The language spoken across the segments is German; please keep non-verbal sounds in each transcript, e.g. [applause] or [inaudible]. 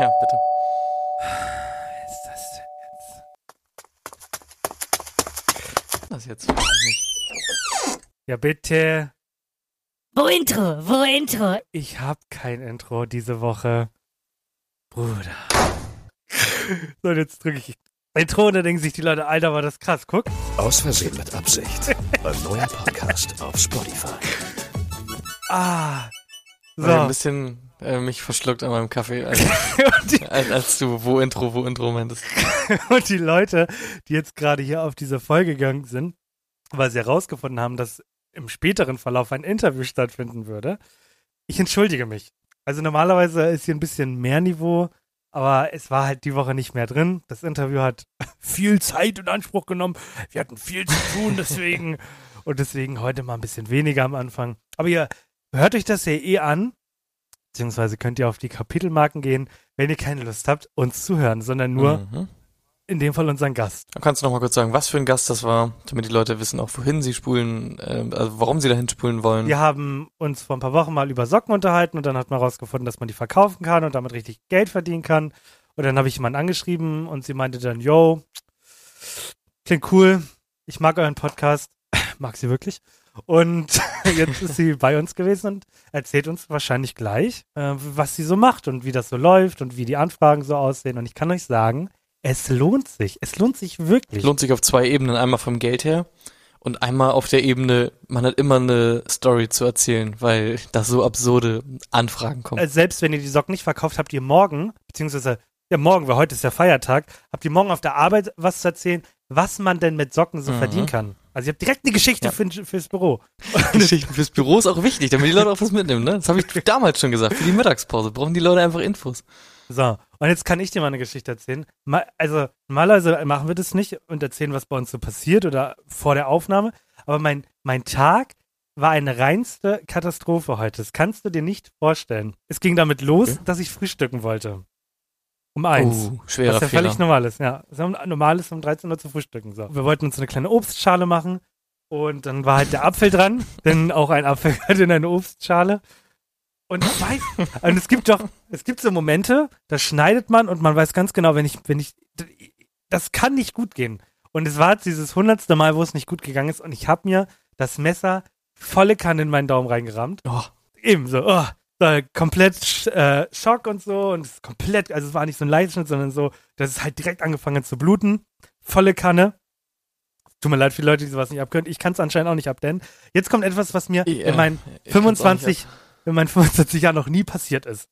Ja, bitte. Ist das denn jetzt? Das jetzt. Ja, bitte. Wo Intro? Wo Intro? Ich hab kein Intro diese Woche. Bruder. [laughs] So, und jetzt drücke ich Intro und dann denken sich die Leute, Alter, war das krass. Guck. Aus Versehen mit Absicht. Ein neuer Podcast auf Spotify. Ah. So. Ein bisschen äh, mich verschluckt an meinem Kaffee, [laughs] als, Und die, als, als du wo Intro, wo Intro meintest. [laughs] und die Leute, die jetzt gerade hier auf diese Folge gegangen sind, weil sie herausgefunden haben, dass im späteren Verlauf ein Interview stattfinden würde. Ich entschuldige mich. Also normalerweise ist hier ein bisschen mehr Niveau, aber es war halt die Woche nicht mehr drin. Das Interview hat [laughs] viel Zeit in Anspruch genommen. Wir hatten viel zu tun, deswegen. und deswegen heute mal ein bisschen weniger am Anfang. Aber ihr hört euch das ja eh an. Beziehungsweise könnt ihr auf die Kapitelmarken gehen, wenn ihr keine Lust habt, uns zu hören, sondern nur Mhm. in dem Fall unseren Gast. Dann kannst du noch mal kurz sagen, was für ein Gast das war, damit die Leute wissen auch, wohin sie spulen, äh, also warum sie dahin spulen wollen. Wir haben uns vor ein paar Wochen mal über Socken unterhalten und dann hat man herausgefunden, dass man die verkaufen kann und damit richtig Geld verdienen kann. Und dann habe ich jemanden angeschrieben und sie meinte dann, yo, klingt cool, ich mag euren Podcast, [clears throat] mag sie wirklich. Und [laughs] jetzt ist sie bei uns gewesen und erzählt uns wahrscheinlich gleich, äh, was sie so macht und wie das so läuft und wie die Anfragen so aussehen. Und ich kann euch sagen, es lohnt sich. Es lohnt sich wirklich. Lohnt sich auf zwei Ebenen, einmal vom Geld her und einmal auf der Ebene, man hat immer eine Story zu erzählen, weil da so absurde Anfragen kommen. äh, selbst wenn ihr die Socken nicht verkauft, habt ihr morgen, beziehungsweise ja morgen, weil heute ist ja Feiertag, habt ihr morgen auf der Arbeit was zu erzählen, was man denn mit Socken so Mhm. verdienen kann. Also ihr habt direkt eine Geschichte Ja. für, fürs Büro. [laughs] Geschichten fürs Büro ist auch wichtig, damit die Leute auch was mitnehmen, ne? Das habe ich [laughs] damals schon gesagt. Für die Mittagspause brauchen die Leute einfach Infos. So, und jetzt kann ich dir mal eine Geschichte erzählen. Mal, also normalerweise machen wir das nicht und erzählen, was bei uns so passiert oder vor der Aufnahme. Aber mein, mein Tag war eine reinste Katastrophe heute. Das kannst du dir nicht vorstellen. Es ging damit los, Okay. dass ich frühstücken wollte. Um eins. Oh, schwerer Was ja Fehler. völlig normal ist, ja. Es ist normal ist, um 13 Uhr zu frühstücken. So. Wir wollten uns eine kleine Obstschale machen und dann war halt der Apfel dran, [laughs] denn auch ein Apfel gehört in eine Obstschale. Und ich weiß, und es gibt doch, es gibt so Momente, da schneidet man und man weiß ganz genau, wenn ich, wenn ich, das kann nicht gut gehen. Und es war jetzt dieses hundertste Mal, wo es nicht gut gegangen ist und ich habe mir das Messer volle Kanne in meinen Daumen reingerammt Oh, eben so, oh, so komplett äh, Schock und so und es ist komplett, also es war nicht so ein Leitschnitt, sondern so, dass es halt direkt angefangen hat zu bluten. Volle Kanne. Tut mir leid für die Leute, die sowas nicht abkönnen. Ich kann es anscheinend auch nicht ab, denn jetzt kommt etwas, was mir Ich, in meinen ich kann's auch nicht 25, in meinen 25 Jahren noch nie passiert ist.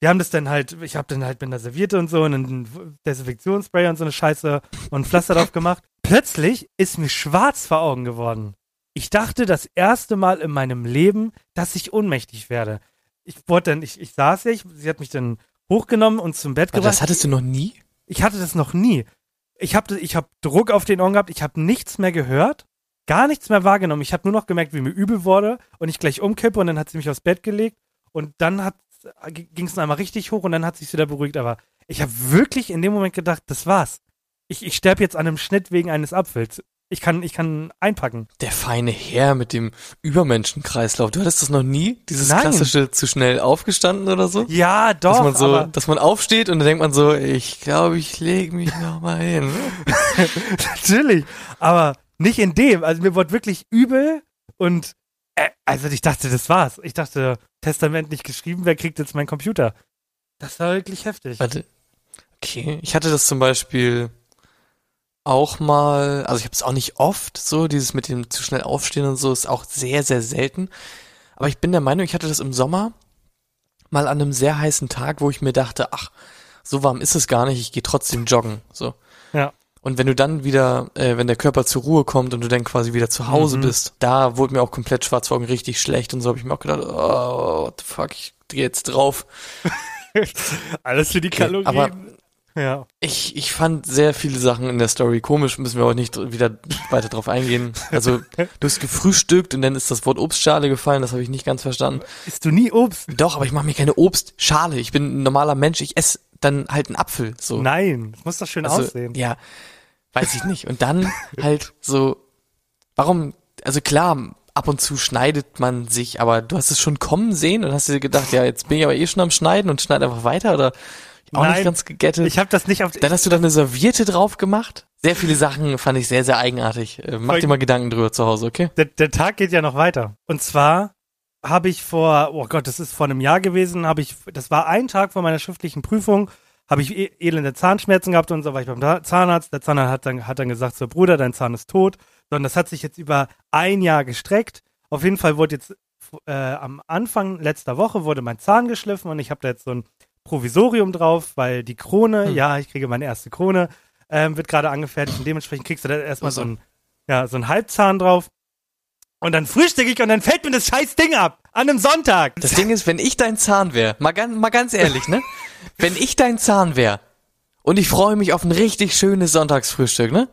Wir haben das dann halt, ich habe dann halt mit einer Serviette und so und einen Desinfektionsspray und so eine Scheiße und ein Pflaster drauf gemacht. Plötzlich ist mir schwarz vor Augen geworden. Ich dachte das erste Mal in meinem Leben, dass ich ohnmächtig werde. Ich wurde dann, ich, ich saß ja, ich, sie hat mich dann hochgenommen und zum Bett Aber gebracht. das hattest du noch nie? Ich hatte das noch nie. Ich habe ich hab Druck auf den Ohren gehabt, ich habe nichts mehr gehört, gar nichts mehr wahrgenommen. Ich habe nur noch gemerkt, wie mir übel wurde und ich gleich umkippe und dann hat sie mich aufs Bett gelegt und dann ging es einmal richtig hoch und dann hat sich wieder beruhigt. Aber ich habe wirklich in dem Moment gedacht, das war's. Ich, ich sterbe jetzt an einem Schnitt wegen eines Apfels. Ich kann, ich kann einpacken. Der feine Herr mit dem Übermenschenkreislauf. Du hattest das noch nie? Dieses Nein. klassische zu schnell aufgestanden oder so? Ja, doch. dass man so, dass man aufsteht und dann denkt man so, ich glaube, ich lege mich noch mal hin. [laughs] Natürlich, aber nicht in dem. Also mir wurde wirklich übel und äh, also ich dachte, das war's. Ich dachte, Testament nicht geschrieben, wer kriegt jetzt meinen Computer? Das war wirklich heftig. Warte. Okay, ich hatte das zum Beispiel auch mal, also ich habe es auch nicht oft so, dieses mit dem zu schnell aufstehen und so ist auch sehr, sehr selten. Aber ich bin der Meinung, ich hatte das im Sommer mal an einem sehr heißen Tag, wo ich mir dachte, ach, so warm ist es gar nicht, ich gehe trotzdem joggen. So. Ja. Und wenn du dann wieder, äh, wenn der Körper zur Ruhe kommt und du dann quasi wieder zu Hause Mhm. bist, da wurde mir auch komplett schwarz vor Augen richtig schlecht und so habe ich mir auch gedacht, oh, what the fuck, ich dreh jetzt drauf. [laughs] Alles für die Okay, Kalorien. aber- ja. Ich, ich fand sehr viele Sachen in der Story komisch, müssen wir auch nicht wieder weiter drauf eingehen. Also, du hast gefrühstückt und dann ist das Wort Obstschale gefallen, das habe ich nicht ganz verstanden. Isst du nie Obst? Doch, aber ich mache mir keine Obstschale. Ich bin ein normaler Mensch, ich esse dann halt einen Apfel. So. Nein, das muss doch schön also, aussehen. Ja, weiß ich nicht. Und dann halt so, warum, also klar, ab und zu schneidet man sich, aber du hast es schon kommen sehen und hast dir gedacht, ja, jetzt bin ich aber eh schon am Schneiden und schneid einfach weiter oder Auch Nein, nicht ganz gegettet. Ich habe das nicht auf. Dann hast du da eine Serviette drauf gemacht. Sehr viele Sachen fand ich sehr, sehr eigenartig. Äh, mach Voll- dir mal Gedanken drüber zu Hause, okay? der, der Tag geht ja noch weiter. Und zwar habe ich vor, oh Gott, das ist vor einem Jahr gewesen, habe ich, das war ein Tag vor meiner schriftlichen Prüfung, habe ich e- elende Zahnschmerzen gehabt und so war ich beim Zahnarzt. Der Zahnarzt hat dann, hat dann gesagt, so Bruder, dein Zahn ist tot. Sondern das hat sich jetzt über ein Jahr gestreckt. Auf jeden Fall wurde jetzt äh, am Anfang letzter Woche wurde mein Zahn geschliffen und ich habe da jetzt so ein Provisorium drauf, weil die Krone, Hm. ja, ich kriege meine erste Krone, ähm, wird gerade angefertigt und dementsprechend kriegst du da erstmal so ein, ja, so ein Halbzahn drauf. Und dann frühstücke ich und dann fällt mir das scheiß Ding ab. An einem Sonntag. Das Ding ist, wenn ich dein Zahn wäre, mal, ganz- mal ganz ehrlich, ne? [laughs] Wenn ich dein Zahn wäre und ich freue mich auf ein richtig schönes Sonntagsfrühstück, ne?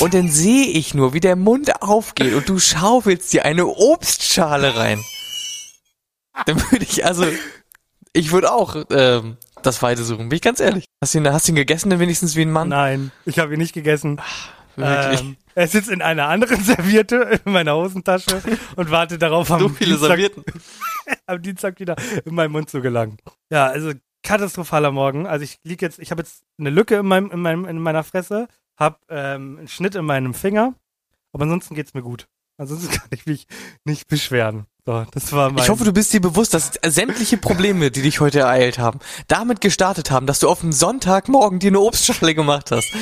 Und dann sehe ich nur, wie der Mund aufgeht und du schaufelst dir eine Obstschale rein. Dann würde ich, also, ich würde auch ähm, das Weite suchen, bin ich ganz ehrlich. Hast du ihn, hast du ihn gegessen denn wenigstens wie ein Mann? Nein, ich habe ihn nicht gegessen. Wirklich. Ähm, er sitzt in einer anderen [laughs] Serviette in meiner Hosentasche und wartet darauf, am, so viele Dienstag, [laughs] am Dienstag wieder in meinen Mund zu gelangen. Ja, also katastrophaler Morgen. Also ich lieg jetzt, ich habe jetzt eine Lücke in, meinem, in, meinem, in meiner Fresse, habe ähm, einen Schnitt in meinem Finger, aber ansonsten geht's mir gut. Ansonsten [laughs] kann ich mich nicht beschweren. So, das war mein. Ich hoffe, du bist dir bewusst, dass sämtliche Probleme, die dich heute ereilt haben, damit gestartet haben, dass du auf dem Sonntagmorgen dir eine Obstschale gemacht hast.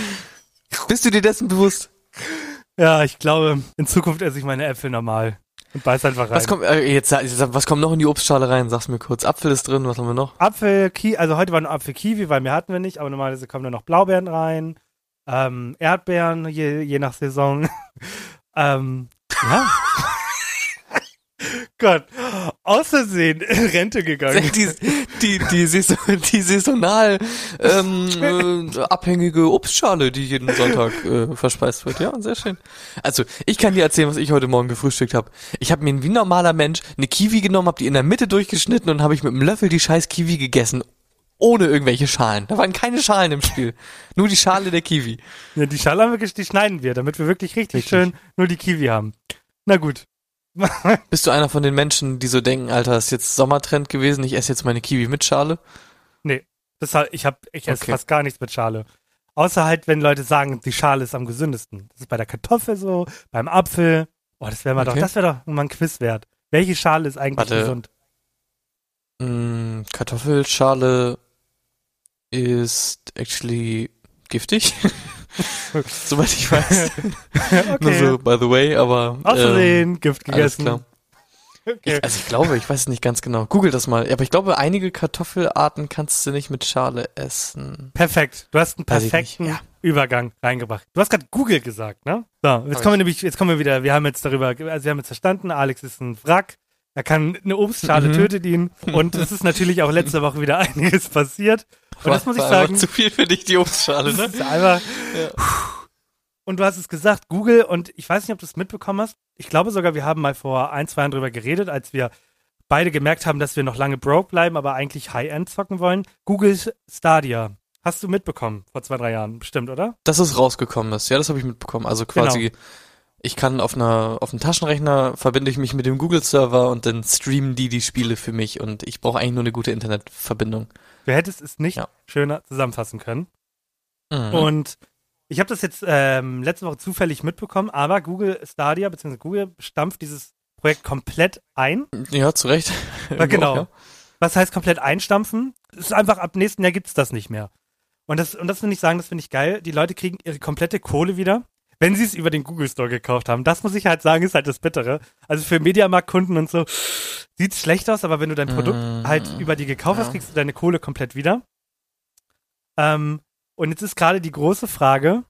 Bist du dir dessen bewusst? ja, ich glaube, in Zukunft esse ich meine Äpfel normal und beiß einfach rein. Was kommt, äh, jetzt, was kommt noch in die Obstschale rein? Sag's mir kurz. Apfel ist drin, was haben wir noch? Apfel, Ki also heute war nur Apfel Kiwi, weil mehr hatten wir nicht, aber normalerweise kommen da noch Blaubeeren rein, ähm, Erdbeeren, je, je nach Saison. [laughs] ähm, ja. Gott, in Rente gegangen. [laughs] Die, die, die, Saison, die saisonal ähm, äh, abhängige Obstschale, die jeden Sonntag äh, verspeist wird. Ja, sehr schön. Also, ich kann dir erzählen, was ich heute Morgen gefrühstückt habe. Ich habe mir wie ein normaler Mensch eine Kiwi genommen, habe die in der Mitte durchgeschnitten und habe ich mit einem Löffel die scheiß Kiwi gegessen. Ohne irgendwelche Schalen. Da waren keine Schalen im Spiel. Nur die Schale der Kiwi. Ja, die Schale haben wir, die schneiden wir, damit wir wirklich richtig, Richtig. schön nur die Kiwi haben. Na gut. [laughs] Bist du einer von den Menschen, die so denken, Alter, ist jetzt Sommertrend gewesen, ich esse jetzt meine Kiwi mit Schale? nee, das, ich hab, ich esse Okay. fast gar nichts mit Schale. Außer halt, wenn Leute sagen, die Schale ist am gesündesten. Das ist bei der Kartoffel so, beim Apfel. Oh, das wäre mal Okay. doch, das wäre doch mal ein Quiz wert. Welche Schale ist eigentlich Warte. gesund? Mm, Kartoffelschale ist actually giftig. [laughs] [laughs] Soweit ich weiß. [laughs] Nur okay. so, by the way, aber. Aus ähm, Versehen, Gift alles gegessen. klar. Okay. Ich, also ich glaube, ich weiß es nicht ganz genau. Google das mal. Aber ich glaube, einige Kartoffelarten kannst du nicht mit Schale essen. Perfekt. Du hast einen perfekten ja. Übergang reingebracht. Du hast gerade Google gesagt, ne? So, jetzt Hab kommen wir nämlich, jetzt kommen wir wieder, wir haben jetzt darüber, also wir haben jetzt verstanden, Alex ist ein Wrack. Er kann eine Obstschale Mhm. tötet ihn. Und es ist natürlich auch letzte [laughs] Woche wieder einiges passiert. Und das muss ich sagen. Zu viel für dich, die Obstschale, Das ne? ist einfach. Ja. Und du hast es gesagt, Google, und ich weiß nicht, ob du es mitbekommen hast. Ich glaube sogar, wir haben mal vor ein, zwei Jahren drüber geredet, als wir beide gemerkt haben, dass wir noch lange broke bleiben, aber eigentlich High-End zocken wollen. Google Stadia. Hast du mitbekommen vor zwei, drei Jahren, bestimmt, oder? Dass es rausgekommen ist. Ja, das habe ich mitbekommen. Also quasi, Genau. ich kann auf einer, auf einem Taschenrechner verbinde ich mich mit dem Google-Server und dann streamen die die Spiele für mich und ich brauche eigentlich nur eine gute Internetverbindung. Du hättest es nicht Ja. schöner zusammenfassen können. Mhm. Und ich habe das jetzt ähm, letzte Woche zufällig mitbekommen, aber Google Stadia bzw. Google stampft dieses Projekt komplett ein. ja, zu Recht. Genau. [laughs] Ja. Was heißt komplett einstampfen? Es ist einfach, ab nächsten Jahr gibt's das nicht mehr. Und das, und das finde ich sagen, das finde ich geil. Die Leute kriegen ihre komplette Kohle wieder, wenn sie es über den Google Store gekauft haben. Das muss ich halt sagen, ist halt das Bittere. Also für Mediamarkt-Kunden und so sieht's schlecht aus, aber wenn du dein Produkt Mm, halt über die gekauft hast, ja. kriegst du deine Kohle komplett wieder. Ähm, und jetzt ist gerade die große Frage,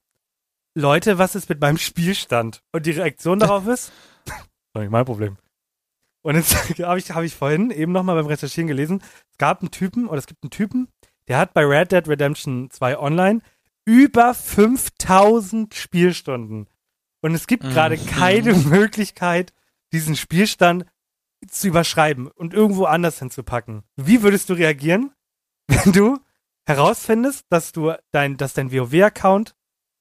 Leute, was ist mit meinem Spielstand? Und die Reaktion [laughs] darauf ist, doch nicht mein Problem. Und jetzt [laughs] habe ich, hab ich vorhin eben nochmal beim Recherchieren gelesen, es gab einen Typen, oder es gibt einen Typen, der hat bei Red Dead Redemption 2 Online über 5000 Spielstunden. Und es gibt Mhm. gerade keine [laughs] Möglichkeit, diesen Spielstand zu überschreiben und irgendwo anders hinzupacken. Wie würdest du reagieren, [laughs] wenn du herausfindest, dass du dein, dass dein WoW-Account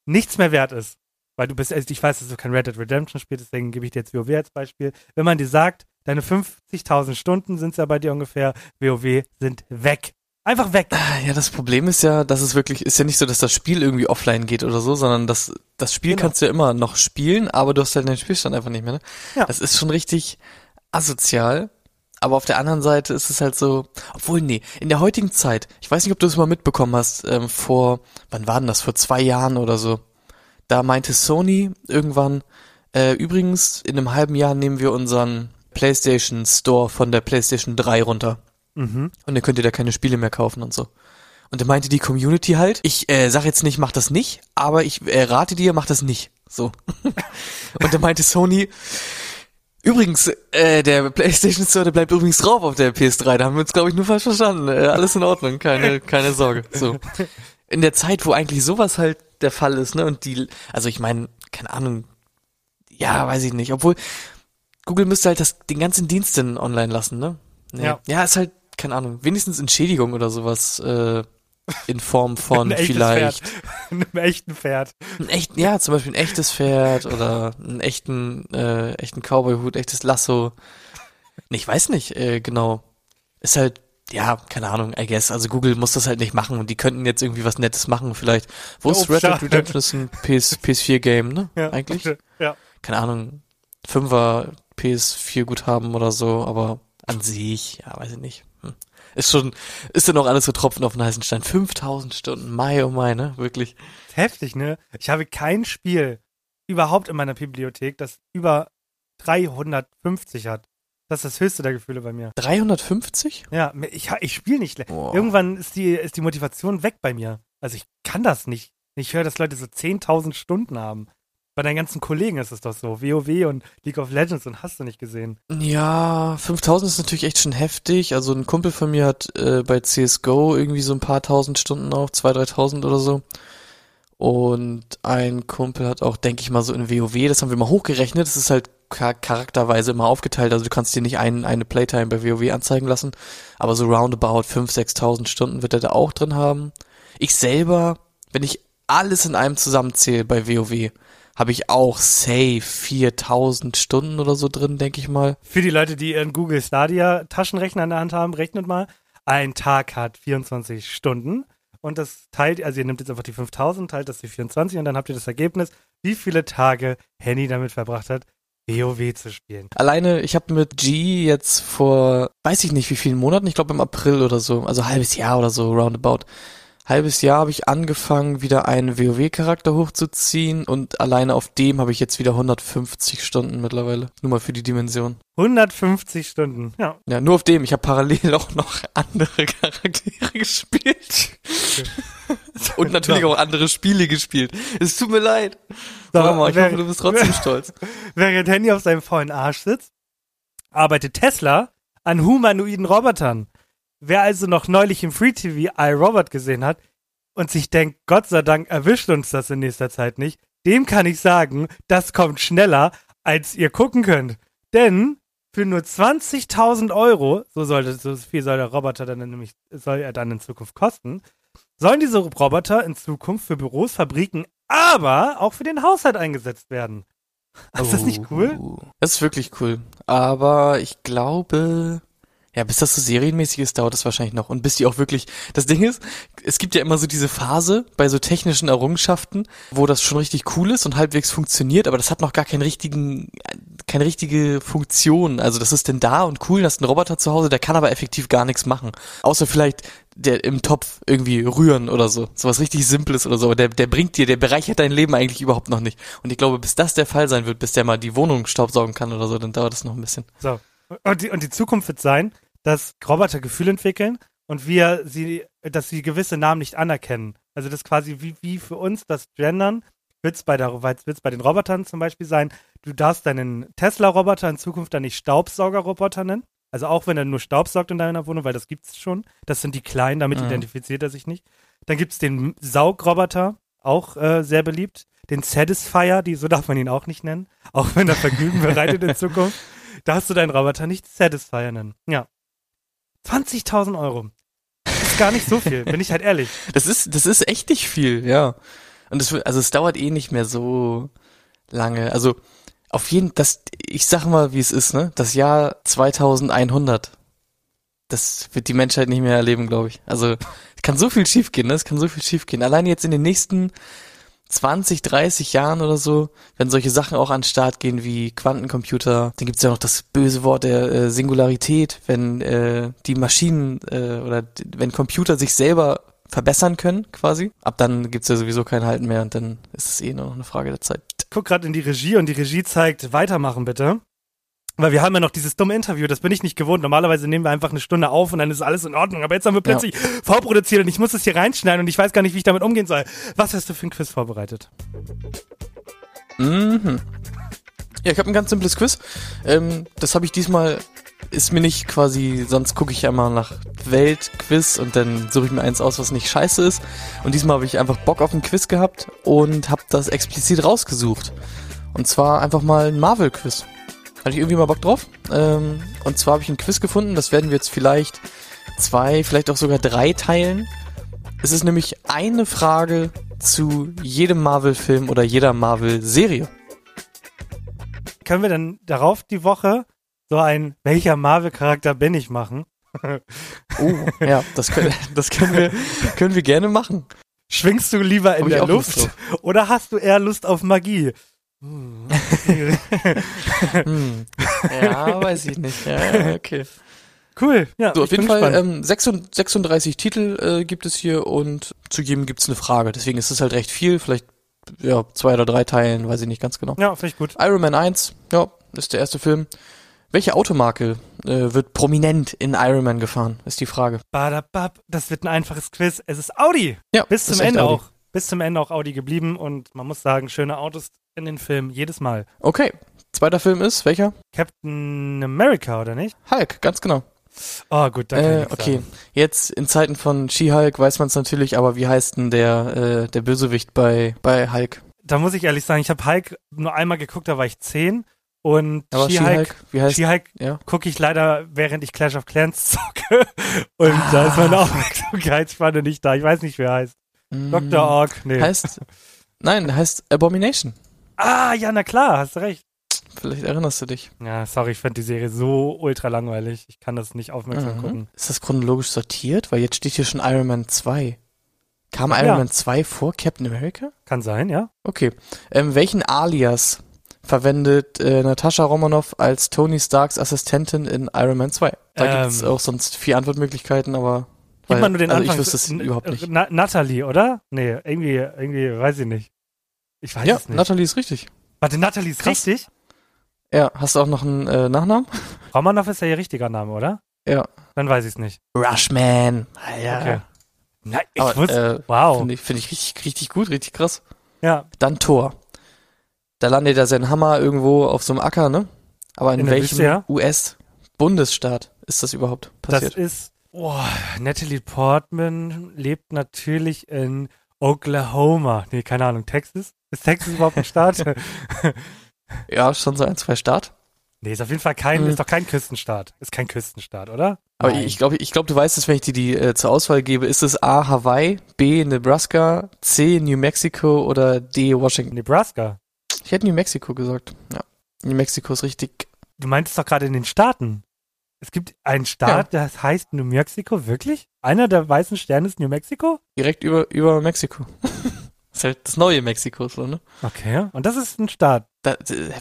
nichts mehr wert ist? Weil du bist, also ich weiß, dass du kein Red Dead Redemption spielst, deswegen gebe ich dir jetzt WoW als Beispiel. Wenn man dir sagt, deine 50.000 Stunden sind es ja bei dir ungefähr, WoW sind weg. Einfach weg. Ja, das Problem ist ja, dass es wirklich, ist ja nicht so, dass das Spiel irgendwie offline geht oder so, sondern das, das Spiel Genau. kannst du ja immer noch spielen, aber du hast halt den Spielstand einfach nicht mehr, ne? Ja. Das ist schon richtig asozial. Aber auf der anderen Seite ist es halt so, obwohl, nee, in der heutigen Zeit, ich weiß nicht, ob du es mal mitbekommen hast, ähm, vor, wann war denn das, vor zwei Jahren oder so, da meinte Sony irgendwann, äh, übrigens, in einem halben Jahr nehmen wir unseren PlayStation Store von der PlayStation 3 runter. Mhm. Und dann könnt ihr da keine Spiele mehr kaufen und so. Und dann meinte die Community halt, ich äh, sag jetzt nicht, mach das nicht, aber ich äh, rate dir, mach das nicht. So. [laughs] und dann meinte Sony, übrigens, äh, der PlayStation Store, der bleibt übrigens drauf auf der PS3. Da haben wir uns, glaube ich, nur falsch verstanden. Äh, alles in Ordnung, keine, [laughs] keine Sorge. So. In der Zeit, wo eigentlich sowas halt der Fall ist, ne? Und die, also ich meine, keine Ahnung, ja, weiß ich nicht. Obwohl, Google müsste halt das, den ganzen Dienst dann online lassen, ne? Nee. Ja. ja, ist halt, keine Ahnung, wenigstens Entschädigung oder sowas äh, in Form [laughs] von Ein vielleicht Pferd. [laughs] Einem echten Pferd. ein echt, ja, zum Beispiel ein echtes Pferd oder einen echten, äh, echten Cowboyhut, echtes Lasso. Nee, ich weiß nicht, äh, genau. Ist halt, ja, keine Ahnung, I guess. Also Google muss das halt nicht machen und die könnten jetzt irgendwie was Nettes machen, vielleicht. Wo ist Red Dead. Redemption? Ist ein PS, PS4-Game, ne? Ja. Eigentlich? Ja. Keine Ahnung, Fünfer PS4 Guthaben oder so, aber an sich, ja, weiß ich nicht. Ist schon, ist dann auch alles so Tropfen auf den heißen Stein. 5000 Stunden, Mai oh Mai, ne? Wirklich. Heftig, ne? Ich habe kein Spiel überhaupt in meiner Bibliothek, das über 350 hat. Das ist das höchste der Gefühle bei mir. 350? Ja, ich, ich spiele nicht. Boah. Irgendwann ist die, ist die Motivation weg bei mir. Also ich kann das nicht. Ich höre, dass Leute so 10.000 Stunden haben. Bei deinen ganzen Kollegen ist es doch so. WoW und League of Legends und hast du nicht gesehen. Ja, 5000 ist natürlich echt schon heftig. Also ein Kumpel von mir hat äh, bei CSGO irgendwie so ein paar tausend Stunden auch, 2.000, 3.000 oder so. Und ein Kumpel hat auch, denke ich mal, so in WoW, das haben wir mal hochgerechnet, das ist halt char- charakterweise immer aufgeteilt, also du kannst dir nicht ein, eine Playtime bei WoW anzeigen lassen, aber so roundabout 5.000, 6.000 Stunden wird er da auch drin haben. Ich selber, wenn ich alles in einem zusammenzähle bei WoW, habe ich auch safe 4.000 Stunden oder so drin, denke ich mal. Für die Leute, die ihren Google Stadia Taschenrechner in der Hand haben, rechnet mal. Ein Tag hat 24 Stunden. Und das teilt, also ihr nehmt jetzt einfach die 5000, teilt das die 24 und dann habt ihr das Ergebnis, wie viele Tage Henny damit verbracht hat, WoW zu spielen. Alleine, ich habe mit G jetzt vor, weiß ich nicht wie vielen Monaten, ich glaube im April oder so, also halbes Jahr oder so, roundabout. Halbes Jahr habe ich angefangen, wieder einen WoW-Charakter hochzuziehen und alleine auf dem habe ich jetzt wieder 150 Stunden mittlerweile. Nur mal für die Dimension. 150 Stunden. Ja. Ja, nur auf dem. Ich habe parallel [laughs] auch noch andere Charaktere [laughs] gespielt. und natürlich auch andere Spiele gespielt. Es tut mir leid. So, Mama, ich wer- hoffe, du bist trotzdem stolz. [laughs] Während Henny auf seinem vollen Arsch sitzt, arbeitet Tesla an humanoiden Robotern. Wer also noch neulich im Free TV iRobot gesehen hat und sich denkt, Gott sei Dank erwischt uns das in nächster Zeit nicht, dem kann ich sagen, das kommt schneller, als ihr gucken könnt. Denn für nur 20.000 Euro, so soll das, so viel soll der Roboter dann nämlich, soll er dann in Zukunft kosten, sollen diese Roboter in Zukunft für Büros, Fabriken, aber auch für den Haushalt eingesetzt werden. Ist das nicht cool? Oh. Das ist wirklich cool. Aber ich glaube, ja, bis das so serienmäßig ist, dauert das wahrscheinlich noch. Und bis die auch wirklich, das Ding ist, es gibt ja immer so diese Phase bei so technischen Errungenschaften, wo das schon richtig cool ist und halbwegs funktioniert, aber das hat noch gar keinen richtigen, keine richtige Funktion. Also das ist denn da und cool, das ist ein Roboter zu Hause, der kann aber effektiv gar nichts machen. Außer vielleicht der im Topf irgendwie rühren oder so. Sowas richtig Simples oder so. Aber der, der bringt dir, der bereichert dein Leben eigentlich überhaupt noch nicht. Und ich glaube, bis das der Fall sein wird, bis der mal die Wohnung staubsaugen kann oder so, dann dauert das noch ein bisschen. So. Und die, und die Zukunft wird sein, dass Roboter Gefühle entwickeln und wir sie, dass sie gewisse Namen nicht anerkennen. Also das quasi wie, wie für uns das Gendern wird es bei, der- wird's bei den Robotern zum Beispiel sein, du darfst deinen Tesla-Roboter in Zukunft dann nicht Staubsauger-Roboter nennen. Also auch wenn er nur Staubsaugt in deiner Wohnung, weil das gibt's schon. Das sind die kleinen, damit Mhm. identifiziert er sich nicht. Dann gibt's den Saugroboter, auch äh, sehr beliebt. Den Satisfier, die, so darf man ihn auch nicht nennen. Auch wenn er Vergnügen bereitet in [laughs] Zukunft darfst du deinen Roboter nicht Satisfier nennen. Ja. 20.000 Euro. Das ist gar nicht so viel, bin ich halt ehrlich. [laughs] Das ist, das ist echt nicht viel, ja. Und wird- also es dauert eh nicht mehr so lange. Also auf jeden, das, ich sag mal, wie es ist, ne? Das Jahr 2100. das wird die Menschheit nicht mehr erleben, glaube ich. Also es kann so viel schiefgehen, ne? Es kann so viel schiefgehen. Allein jetzt in den nächsten 20, 30 Jahren oder so, wenn solche Sachen auch an den Start gehen wie Quantencomputer, dann gibt's ja noch das böse Wort der äh, Singularität, wenn äh, die Maschinen äh, oder wenn Computer sich selber verbessern können, quasi. Ab dann gibt's ja sowieso kein Halten mehr und dann ist es eh nur noch eine Frage der Zeit. Ich guck gerade in die Regie und die Regie zeigt, weitermachen bitte. Weil wir haben ja noch dieses dumme Interview, das bin ich nicht gewohnt. Normalerweise nehmen wir einfach eine Stunde auf und dann ist alles in Ordnung. Aber jetzt haben wir plötzlich vorproduziert und ich muss das hier reinschneiden und ich weiß gar nicht, wie ich damit umgehen soll. Was hast du für ein Quiz vorbereitet? Mhm. Ja, ich habe ein ganz simples Quiz. Ähm, das habe ich diesmal, ist mir nicht quasi, sonst gucke ich einmal nach Weltquiz und dann suche ich mir eins aus, was nicht scheiße ist. Und diesmal habe ich einfach Bock auf ein Quiz gehabt und habe das explizit rausgesucht. Und zwar einfach mal ein Marvel-Quiz. Hatte ich irgendwie mal Bock drauf. Ähm, und zwar habe ich ein Quiz gefunden, das werden wir jetzt vielleicht zwei, vielleicht auch sogar drei teilen. Es ist nämlich eine Frage zu jedem Marvel-Film oder jeder Marvel-Serie. Können wir dann darauf die Woche so ein Welcher Marvel-Charakter bin ich machen? [laughs] Oh, ja, das können, [laughs] das können wir, können wir gerne machen. Schwingst du lieber in der Luft oder hast du eher Lust auf Magie? Hm. Hm. Ja, weiß ich nicht. Ja, okay. cool. Ja, So, auf jeden Fall ähm, 36, 36 Titel äh, gibt es hier und zu jedem gibt es eine Frage. Deswegen ist es halt recht viel. Vielleicht ja, zwei oder drei Teilen, weiß ich nicht ganz genau. ja, finde ich gut. Iron Man 1, ja, ist der erste Film. Welche Automarke äh, wird prominent in Iron Man gefahren, ist die Frage. Badabab, das wird ein einfaches Quiz. Es ist Audi. Ja, Bis zum ist echt Ende Audi. auch. Bis zum Ende auch Audi geblieben und man muss sagen, schöne Autos in den Filmen jedes Mal. Okay, zweiter Film ist welcher? Captain America, oder nicht? Hulk, ganz genau. Oh, gut, da kann ich Äh, okay, sagen. jetzt in Zeiten von She-Hulk weiß man es natürlich, aber wie heißt denn der, äh, der Bösewicht bei, bei Hulk? Da muss ich ehrlich sagen, ich habe Hulk nur einmal geguckt, da war ich zehn. Und She-Hulk heißt She-Hulk ja? gucke ich leider, während ich Clash of Clans [laughs] zocke. Und da ist meine Aufmerksamkeitsspanne nicht da. Ich weiß nicht, wer heißt. Dr. Ork, nee. Mm, Heißt, [laughs] nein, heißt Abomination. Ah, ja, na klar, hast recht. Vielleicht erinnerst du dich. Ja, sorry, ich fand die Serie so ultra langweilig. Ich kann das nicht aufmerksam Mhm. gucken. Ist das chronologisch sortiert? Weil jetzt steht hier schon Iron Man 2. Kam Ja. Iron Man 2 vor Captain America? Kann sein, ja. Okay. Ähm, welchen Alias verwendet äh, Natascha Romanoff als Tony Starks Assistentin in Iron Man 2? Da Ähm. gibt's auch sonst vier Antwortmöglichkeiten, aber weil, mal nur den also Anfang. ich wüsste es N- überhaupt nicht. Na Natalie, oder? Nee, irgendwie, irgendwie, weiß ich nicht. Ich weiß Ja, es nicht. Natalie ist richtig. Warte, Natalie ist Krass. richtig? Ja, hast du auch noch einen äh, Nachnamen? [laughs] Romanoff ist ja ihr richtiger Name, oder? Ja. Dann weiß ich es nicht. Rushman. Ah, ja. Okay. Na, ich Aber, wusste, äh, wow. Finde ich, find ich richtig, richtig gut, richtig krass. Ja, Dann Thor. Da landet er sein Hammer irgendwo auf so einem Acker, ne? Aber in, In welchem ja. US-Bundesstaat ist das überhaupt das passiert? ist, oh, Natalie Portman lebt natürlich in Oklahoma. Nee, keine Ahnung, Texas? Ist Texas überhaupt ein Staat? [laughs] [laughs] ja, schon so ein, zwei Staat. nee, ist auf jeden Fall kein, Hm. ist doch kein Küstenstaat. Ist kein Küstenstaat, oder? Aber Nein. ich glaube, ich glaub, du weißt es, wenn ich dir die äh, zur Auswahl gebe. Ist es A, Hawaii, B, Nebraska, C, New Mexico oder D, Washington? Nebraska. Ich hätte New Mexico gesagt. Ja. New Mexico ist richtig. Du meintest doch gerade in den Staaten. Es gibt einen Staat, das heißt New Mexico, wirklich? Einer der weißen Sterne ist New Mexico? Direkt über, über Mexiko. [laughs] ist halt das neue Mexiko, so, ne? Okay. Und das ist ein Staat. Da,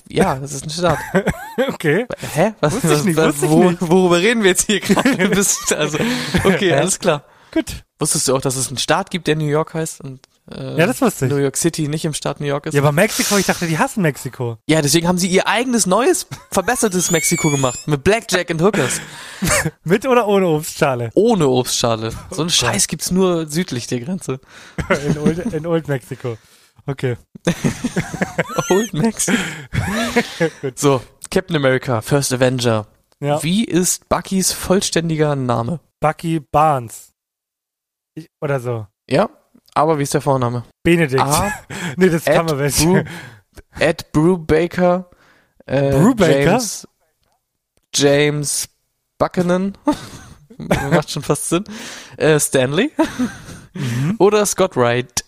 ja, das ist ein Staat. [laughs] Okay. Hä? Was, Wusste ich nicht, was, wo, nicht. Worüber reden wir jetzt hier gerade? [laughs] Also, okay, alles klar. Gut. Wusstest du auch, dass es einen Staat gibt, der New York heißt und äh, Ja, das wusste New ich. York City nicht im Staat New York ist? Ja, aber Mexiko, ich dachte, die hassen Mexiko. Ja, deswegen haben sie ihr eigenes neues, verbessertes Mexiko gemacht. Mit Blackjack und Hookers. [laughs] Mit oder ohne Obstschale? Ohne Obstschale. So einen Scheiß gibt's nur südlich der Grenze. [laughs] In Old, in Old Mexico. Okay. [laughs] Old Mexico. so, Captain America, First Avenger. Ja. Wie ist Buckys vollständiger Name? Bucky Barnes. Ich, oder so. Ja, aber wie ist der Vorname? Benedikt. A. [laughs] nee, das Ed kann man weg. Bru- Ed Brubaker. Äh, Brubaker? James, James Buchanan. [laughs] Macht schon fast Sinn. Äh, Stanley. Mhm. [laughs] Oder Scott Wright.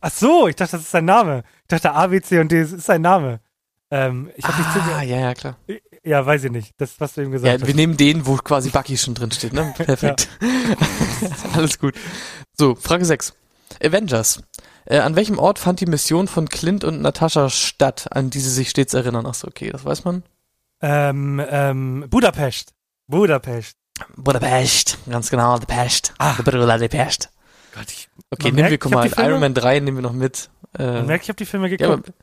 Ach so, ich dachte, das ist sein Name. Ich dachte, A, B, C und D ist sein Name. Ähm, ich habe nicht Ah, zugehört. ja, ja, klar. Ja, weiß ich nicht. Das, was du ihm gesagt Ja, hast. wir nehmen den, wo quasi Bucky schon drin steht, ne? Perfekt. Alles gut. So, Frage 6. Avengers. Äh, an welchem Ort fand die Mission von Clint und Natascha statt, an die sie sich stets erinnern? Achso, okay, das weiß man. Ähm, ähm, Budapest. Budapest. Budapest, ganz genau, die Pest. Ah. Die Pest. Gott, ich, Okay, nehmen wir, merkt, guck ich hab mal, Iron Man 3 nehmen wir noch mit. Äh, man merkt, ich habe die Filme ja, geguckt. aber,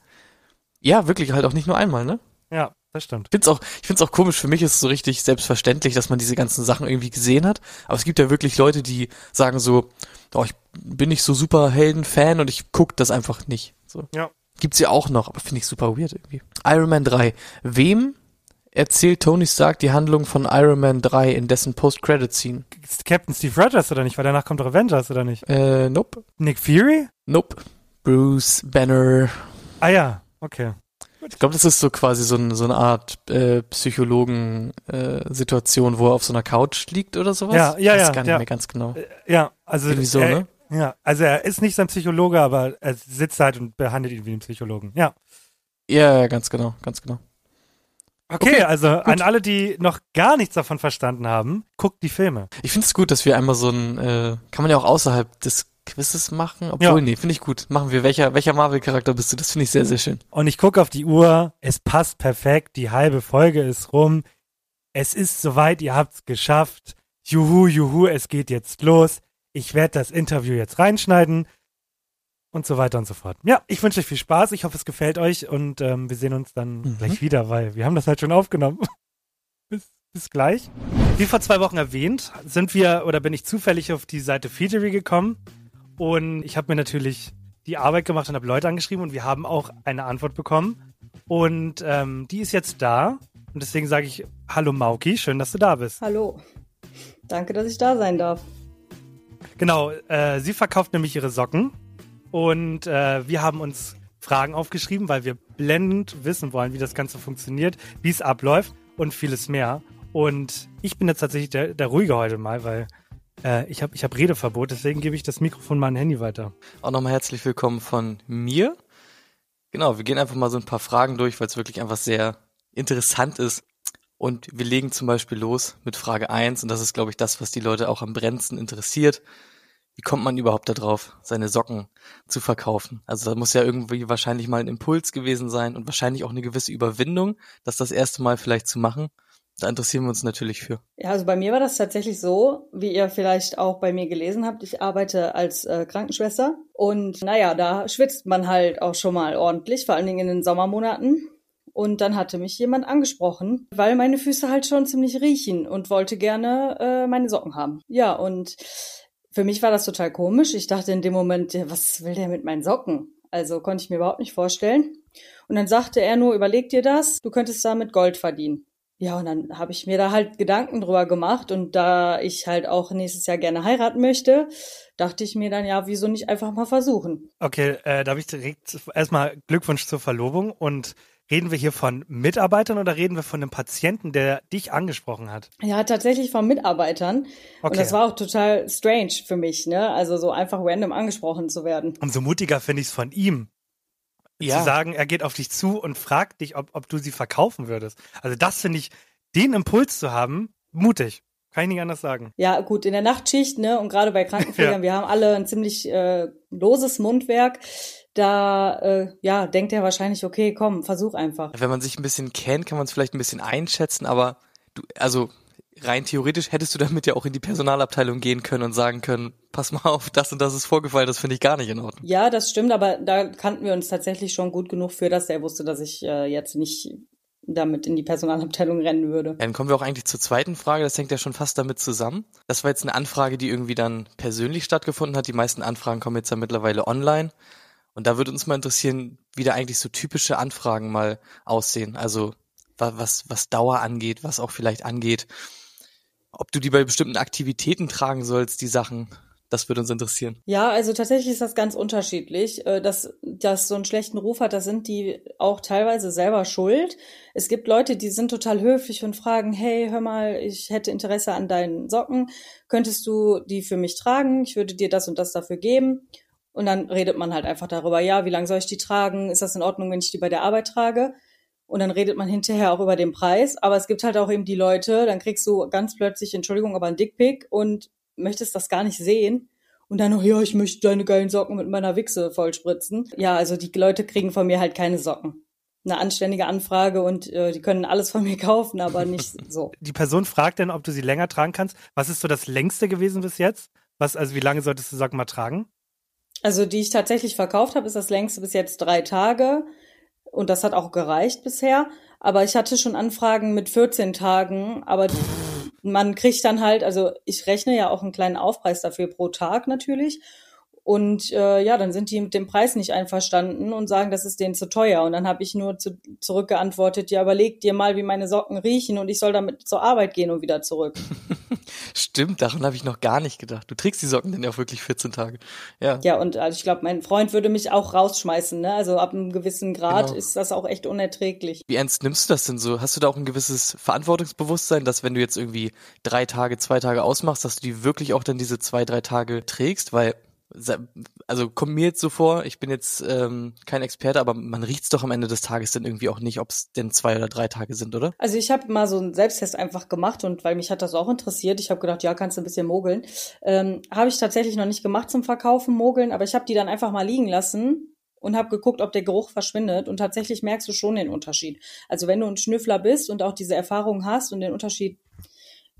ja, wirklich, halt auch nicht nur einmal, ne? Ja, das stimmt. Ich find's auch, ich find's auch komisch, für mich ist es so richtig selbstverständlich, dass man diese ganzen Sachen irgendwie gesehen hat. Aber es gibt ja wirklich Leute, die sagen so, oh, ich bin nicht so super Helden-Fan und ich guck das einfach nicht. So. Ja. Gibt's ja auch noch, aber finde ich super weird irgendwie. Iron Man 3. Wem erzählt Tony Stark die Handlung von Iron Man 3 in dessen Post-Credit-Scene? Captain Steve Rogers oder nicht? Weil danach kommt doch Avengers oder nicht? Äh, nope. Nick Fury? Nope. Bruce Banner. Ah ja, okay. Ich glaube, das ist so quasi so, ein, so eine Art äh, Psychologen-Situation, wo er auf so einer Couch liegt oder sowas. Ja, ja, ich weiß ja, gar nicht ja. mehr ganz genau. Äh, Ja, also Irgendwie so, er, ne? Ja, also er ist nicht sein Psychologe, aber er sitzt halt und behandelt ihn wie einen Psychologen. Ja. Ja, ja, ganz genau, ganz genau. Okay, Okay, also an alle, die noch gar nichts davon verstanden haben, guckt die Filme. Ich finde es gut, dass wir einmal so ein, äh, kann man ja auch außerhalb des Quizzes machen, obwohl, Ja. nee, finde ich gut. Machen wir. Welcher, welcher Marvel-Charakter bist du? Das finde ich sehr, sehr schön. Und ich gucke auf die Uhr, es passt perfekt, die halbe Folge ist rum. Es ist soweit, ihr habt's geschafft. Juhu, juhu, es geht jetzt los. Ich werde das Interview jetzt reinschneiden und so weiter und so fort. Ja, ich wünsche euch viel Spaß. Ich hoffe, es gefällt euch und ähm, wir sehen uns dann Mhm. gleich wieder, weil wir haben das halt schon aufgenommen. [laughs] bis, bis gleich. Wie vor zwei Wochen erwähnt, sind wir oder bin ich zufällig auf die Seite Feedery gekommen und ich habe mir natürlich die Arbeit gemacht und habe Leute angeschrieben und wir haben auch eine Antwort bekommen. Und ähm, die ist jetzt da. Und deswegen sage ich Hallo Mauki, schön, dass du da bist. Hallo. Danke, dass ich da sein darf. Genau, äh, sie verkauft nämlich ihre Socken. Und äh, wir haben uns Fragen aufgeschrieben, weil wir blendend wissen wollen, wie das Ganze funktioniert, wie es abläuft und vieles mehr. Und ich bin jetzt tatsächlich der, der Ruhige heute mal, weil äh, ich habe ich hab Redeverbot, deswegen gebe ich das Mikrofon mal an Handy weiter. Auch nochmal herzlich willkommen von mir. Genau, wir gehen einfach mal so ein paar Fragen durch, weil es wirklich einfach sehr interessant ist. Und wir legen zum Beispiel los mit Frage 1 und das ist, glaube ich, das, was die Leute auch am brennendsten interessiert. Wie kommt man überhaupt darauf, seine Socken zu verkaufen? Also da muss ja irgendwie wahrscheinlich mal ein Impuls gewesen sein und wahrscheinlich auch eine gewisse Überwindung, das das erste Mal vielleicht zu machen. Da interessieren wir uns natürlich für. Ja, also bei mir war das tatsächlich so, wie ihr vielleicht auch bei mir gelesen habt. Ich arbeite als äh, Krankenschwester und naja, da schwitzt man halt auch schon mal ordentlich, vor allen Dingen in den Sommermonaten. Und dann hatte mich jemand angesprochen, weil meine Füße halt schon ziemlich riechen und wollte gerne äh, meine Socken haben. Ja, und für mich war das total komisch. Ich dachte in dem Moment, ja, was will der mit meinen Socken? Also konnte ich mir überhaupt nicht vorstellen. Und dann sagte er nur, überleg dir das, du könntest damit Gold verdienen. Ja, und dann habe ich mir da halt Gedanken drüber gemacht und da ich halt auch nächstes Jahr gerne heiraten möchte, dachte ich mir dann, ja, wieso nicht einfach mal versuchen? Okay, äh, darf ich direkt erstmal Glückwunsch zur Verlobung und reden wir hier von Mitarbeitern oder reden wir von einem Patienten, der dich angesprochen hat? Ja, tatsächlich von Mitarbeitern. Und Okay. das war auch total strange für mich, ne? Also so einfach random angesprochen zu werden. Umso mutiger finde ich es von ihm, Ja. zu sagen, er geht auf dich zu und fragt dich, ob, ob du sie verkaufen würdest. Also das finde ich, den Impuls zu haben, mutig. Kann ich nicht anders sagen. Ja, gut, in der Nachtschicht, ne, und gerade bei Krankenpflegern, Ja. wir haben alle ein ziemlich äh, loses Mundwerk. Da, äh, ja, denkt er wahrscheinlich, okay, komm, versuch einfach. Wenn man sich ein bisschen kennt, kann man es vielleicht ein bisschen einschätzen, aber du, also rein theoretisch hättest du damit ja auch in die Personalabteilung gehen können und sagen können, pass mal auf, das und das ist vorgefallen, das finde ich gar nicht in Ordnung. Ja, das stimmt, aber da kannten wir uns tatsächlich schon gut genug für, dass er wusste, dass ich äh, jetzt nicht damit in die Personalabteilung rennen würde. Ja, dann kommen wir auch eigentlich zur zweiten Frage, das hängt ja schon fast damit zusammen. Das war jetzt eine Anfrage, die irgendwie dann persönlich stattgefunden hat. Die meisten Anfragen kommen jetzt ja mittlerweile online. Und da würde uns mal interessieren, wie da eigentlich so typische Anfragen mal aussehen. Also wa- was, was Dauer angeht, was auch vielleicht angeht, ob du die bei bestimmten Aktivitäten tragen sollst, die Sachen. Das würde uns interessieren. Ja, also tatsächlich ist das ganz unterschiedlich. Äh, Dass das so einen schlechten Ruf hat, da sind die auch teilweise selber schuld. Es gibt Leute, die sind total höflich und fragen, hey, hör mal, ich hätte Interesse an deinen Socken. Könntest du die für mich tragen? Ich würde dir das und das dafür geben. Und dann redet man halt einfach darüber, ja, wie lange soll ich die tragen? Ist das in Ordnung, wenn ich die bei der Arbeit trage? Und dann redet man hinterher auch über den Preis. Aber es gibt halt auch eben die Leute, dann kriegst du ganz plötzlich, Entschuldigung, aber ein Dickpick und möchtest das gar nicht sehen. Und dann noch, ja, ich möchte deine geilen Socken mit meiner Wichse vollspritzen. Ja, also die Leute kriegen von mir halt keine Socken. Eine anständige Anfrage und äh, die können alles von mir kaufen, aber nicht [laughs] so. Die Person fragt dann, ob du sie länger tragen kannst. Was ist so das längste gewesen bis jetzt? Was, also wie lange solltest du Socken mal tragen? Also die ich tatsächlich verkauft habe, ist das längste bis jetzt drei Tage. Und das hat auch gereicht bisher. Aber ich hatte schon Anfragen mit 14 Tagen, aber man kriegt dann halt, also ich rechne ja auch einen kleinen Aufpreis dafür pro Tag natürlich. Und äh, ja, dann sind die mit dem Preis nicht einverstanden und sagen, das ist denen zu teuer. Und dann habe ich nur zu, zurückgeantwortet, ja, überleg dir mal, wie meine Socken riechen und ich soll damit zur Arbeit gehen und wieder zurück. [laughs] Stimmt, daran habe ich noch gar nicht gedacht. Du trägst die Socken denn ja auch wirklich 14 Tage. Ja. Ja, und also ich glaube, mein Freund würde mich auch rausschmeißen, ne? Also ab einem gewissen Grad Genau. ist das auch echt unerträglich. Wie ernst nimmst du das denn so? Hast du da auch ein gewisses Verantwortungsbewusstsein, dass wenn du jetzt irgendwie drei Tage, zwei Tage ausmachst, dass du die wirklich auch dann diese zwei, drei Tage trägst? Weil, also kommt mir jetzt so vor, ich bin jetzt ähm, kein Experte, aber man riecht's doch am Ende des Tages dann irgendwie auch nicht, ob es denn zwei oder drei Tage sind, oder? Also ich habe mal so einen Selbsttest einfach gemacht und weil mich hat das auch interessiert, ich habe gedacht, ja, kannst du ein bisschen mogeln. Ähm, habe ich tatsächlich noch nicht gemacht zum Verkaufen, mogeln, aber ich habe die dann einfach mal liegen lassen und habe geguckt, ob der Geruch verschwindet und tatsächlich merkst du schon den Unterschied. Also wenn du ein Schnüffler bist und auch diese Erfahrung hast und den Unterschied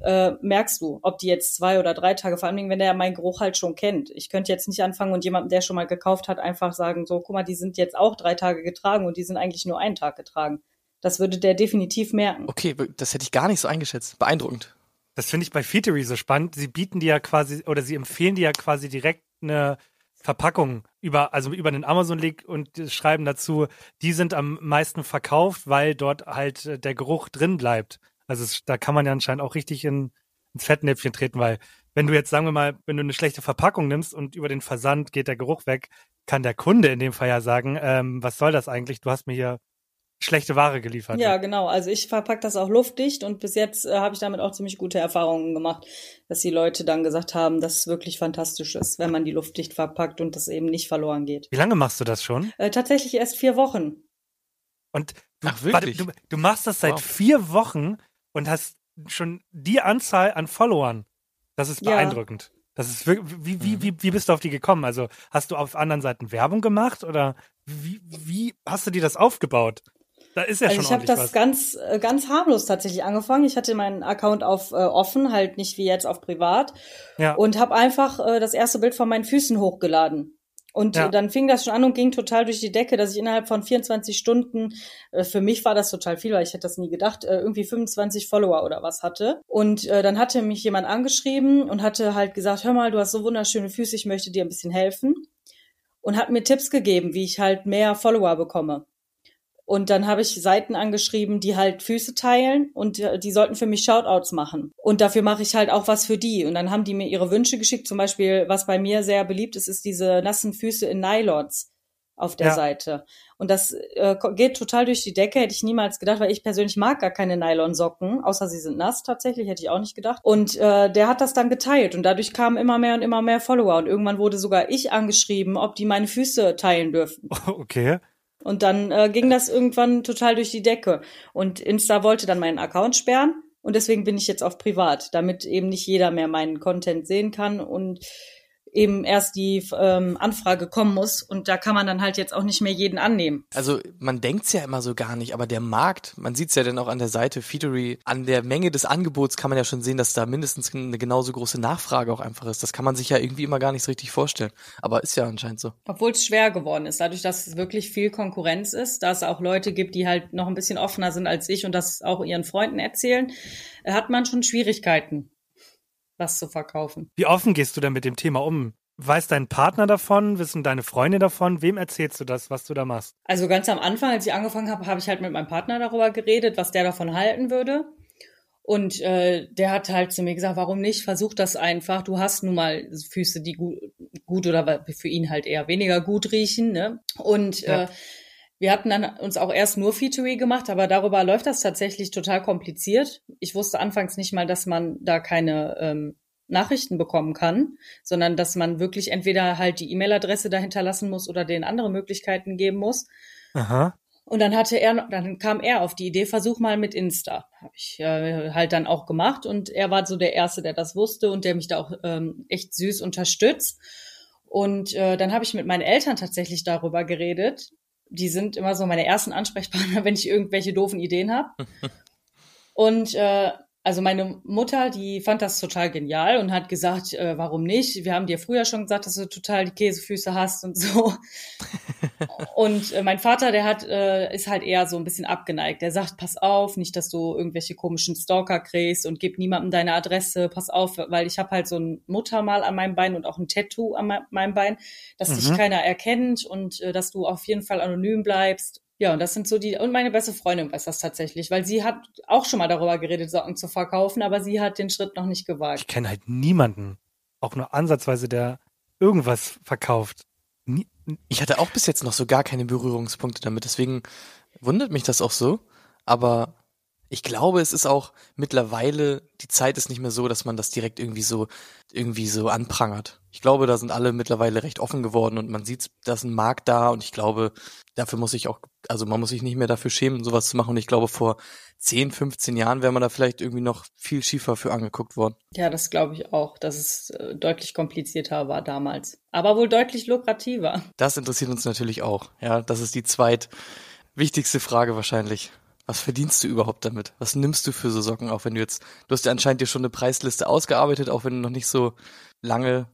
äh, merkst du, ob die jetzt zwei oder drei Tage, vor allen Dingen, wenn der meinen Geruch halt schon kennt. Ich könnte jetzt nicht anfangen und jemandem, der schon mal gekauft hat, einfach sagen, so, guck mal, die sind jetzt auch drei Tage getragen und die sind eigentlich nur einen Tag getragen. Das würde der definitiv merken. Okay, das hätte ich gar nicht so eingeschätzt. Beeindruckend. Das finde ich bei Feetery so spannend. Sie bieten dir ja quasi, oder sie empfehlen dir ja quasi direkt eine Verpackung über, also über den Amazon-Link und schreiben dazu, die sind am meisten verkauft, weil dort halt äh, der Geruch drin bleibt. Also es, da kann man ja anscheinend auch richtig in, ins Fettnäpfchen treten, weil wenn du jetzt, sagen wir mal, wenn du eine schlechte Verpackung nimmst und über den Versand geht der Geruch weg, kann der Kunde in dem Fall ja sagen, ähm, was soll das eigentlich? Du hast mir hier schlechte Ware geliefert. Ja, genau. Also ich verpack das auch luftdicht und bis jetzt äh, habe ich damit auch ziemlich gute Erfahrungen gemacht, dass die Leute dann gesagt haben, dass es wirklich fantastisch ist, wenn man die luftdicht verpackt und das eben nicht verloren geht. Wie lange machst du das schon? Äh, tatsächlich erst vier Wochen. Und du, Ach, wirklich? warte, du, du machst das seit Wow. vier Wochen und hast schon die Anzahl an Followern. Das ist Ja. beeindruckend. Das ist wirklich, wie, wie, Mhm. wie, wie bist du auf die gekommen? Also hast du auf anderen Seiten Werbung gemacht oder wie, wie hast du dir das aufgebaut? Da ist ja also schon ich habe das was. ganz äh, ganz harmlos tatsächlich angefangen. Ich hatte meinen Account auf äh, offen, halt nicht wie jetzt auf privat Ja. und habe einfach äh, das erste Bild von meinen Füßen hochgeladen. Und Ja. äh, dann fing das schon an und ging total durch die Decke, dass ich innerhalb von 24 Stunden, äh, für mich war das total viel, weil ich hätte das nie gedacht, äh, irgendwie 25 Follower oder was hatte. Und äh, dann hatte mich jemand angeschrieben und hatte halt gesagt, hör mal, du hast so wunderschöne Füße, ich möchte dir ein bisschen helfen. Und hat mir Tipps gegeben, wie ich halt mehr Follower bekomme. Und dann habe ich Seiten angeschrieben, die halt Füße teilen und äh, die sollten für mich Shoutouts machen. Und dafür mache ich halt auch was für die. Und dann haben die mir ihre Wünsche geschickt. Zum Beispiel, was bei mir sehr beliebt ist, ist diese nassen Füße in Nylons auf der Ja. Seite. Und das äh, geht total durch die Decke, hätte ich niemals gedacht, weil ich persönlich mag gar keine Nylonsocken, außer sie sind nass tatsächlich, hätte ich auch nicht gedacht. Und äh, der hat das dann geteilt und dadurch kamen immer mehr und immer mehr Follower. Und irgendwann wurde sogar ich angeschrieben, ob die meine Füße teilen dürfen. [laughs] Okay. Und dann äh, ging das irgendwann total durch die Decke. Und Insta wollte dann meinen Account sperren. Und deswegen bin ich jetzt auf privat, damit eben nicht jeder mehr meinen Content sehen kann und eben erst die ähm, Anfrage kommen muss. Und da kann man dann halt jetzt auch nicht mehr jeden annehmen. Also man denkt's ja immer so gar nicht, aber der Markt, man sieht's ja dann auch an der Seite Feedery, an der Menge des Angebots kann man ja schon sehen, dass da mindestens eine genauso große Nachfrage auch einfach ist. Das kann man sich ja irgendwie immer gar nicht so richtig vorstellen. Aber ist ja anscheinend so. Obwohl es schwer geworden ist, dadurch, dass es wirklich viel Konkurrenz ist, dass es auch Leute gibt, die halt noch ein bisschen offener sind als ich und das auch ihren Freunden erzählen, äh, hat man schon Schwierigkeiten, was zu verkaufen. Wie offen gehst du denn mit dem Thema um? Weiß dein Partner davon? Wissen deine Freunde davon? Wem erzählst du das, was du da machst? Also ganz am Anfang, als ich angefangen habe, habe ich halt mit meinem Partner darüber geredet, was der davon halten würde. Und äh, der hat halt zu mir gesagt, warum nicht? Versuch das einfach. Du hast nun mal Füße, die gut, gut oder für ihn halt eher weniger gut riechen. Ne? Und Ja. äh, wir hatten dann uns auch erst nur Featuring gemacht, aber darüber läuft das tatsächlich total kompliziert. Ich wusste anfangs nicht mal, dass man da keine ähm, Nachrichten bekommen kann, sondern dass man wirklich entweder halt die E-Mail-Adresse dahinter lassen muss oder den andere Möglichkeiten geben muss. Aha. Und dann hatte er, dann kam er auf die Idee, versuch mal mit Insta. Habe ich äh, halt dann auch gemacht und er war so der Erste, der das wusste und der mich da auch ähm, echt süß unterstützt. Und äh, dann habe ich mit meinen Eltern tatsächlich darüber geredet. Die sind immer so meine ersten Ansprechpartner, [laughs] wenn ich irgendwelche doofen Ideen habe. [laughs] und äh, also meine Mutter, die fand das total genial und hat gesagt, äh, warum nicht? Wir haben dir früher schon gesagt, dass du total die Käsefüße hast und so. [laughs] und äh, mein Vater, der hat, äh, ist halt eher so ein bisschen abgeneigt. Der sagt, pass auf, nicht, dass du irgendwelche komischen Stalker kriegst und gib niemandem deine Adresse, pass auf, weil ich habe halt so ein Muttermal an meinem Bein und auch ein Tattoo an meinem Bein, dass mhm. dich keiner erkennt und äh, dass du auf jeden Fall anonym bleibst ja, und das sind so die, und meine beste Freundin weiß das tatsächlich, weil sie hat auch schon mal darüber geredet, Socken zu verkaufen, aber sie hat den Schritt noch nicht gewagt. Ich kenne halt niemanden, auch nur ansatzweise, der irgendwas verkauft. Ich hatte auch bis jetzt noch so gar keine Berührungspunkte damit, deswegen wundert mich das auch so, aber ich glaube, es ist auch mittlerweile, die Zeit ist nicht mehr so, dass man das direkt irgendwie so, irgendwie so anprangert. Ich glaube, da sind alle mittlerweile recht offen geworden und man sieht, da ist ein Markt da und ich glaube, dafür muss ich auch, also man muss sich nicht mehr dafür schämen, sowas zu machen. Und ich glaube, vor 10, 15 Jahren wäre man da vielleicht irgendwie noch viel schiefer für angeguckt worden. Ja, das glaube ich auch, dass es äh, deutlich komplizierter war damals. Aber wohl deutlich lukrativer. Das interessiert uns natürlich auch. Ja, das ist die zweitwichtigste Frage wahrscheinlich. Was verdienst du überhaupt damit? Was nimmst du für so Socken, auch wenn du jetzt, du hast ja anscheinend dir schon eine Preisliste ausgearbeitet, auch wenn du noch nicht so lange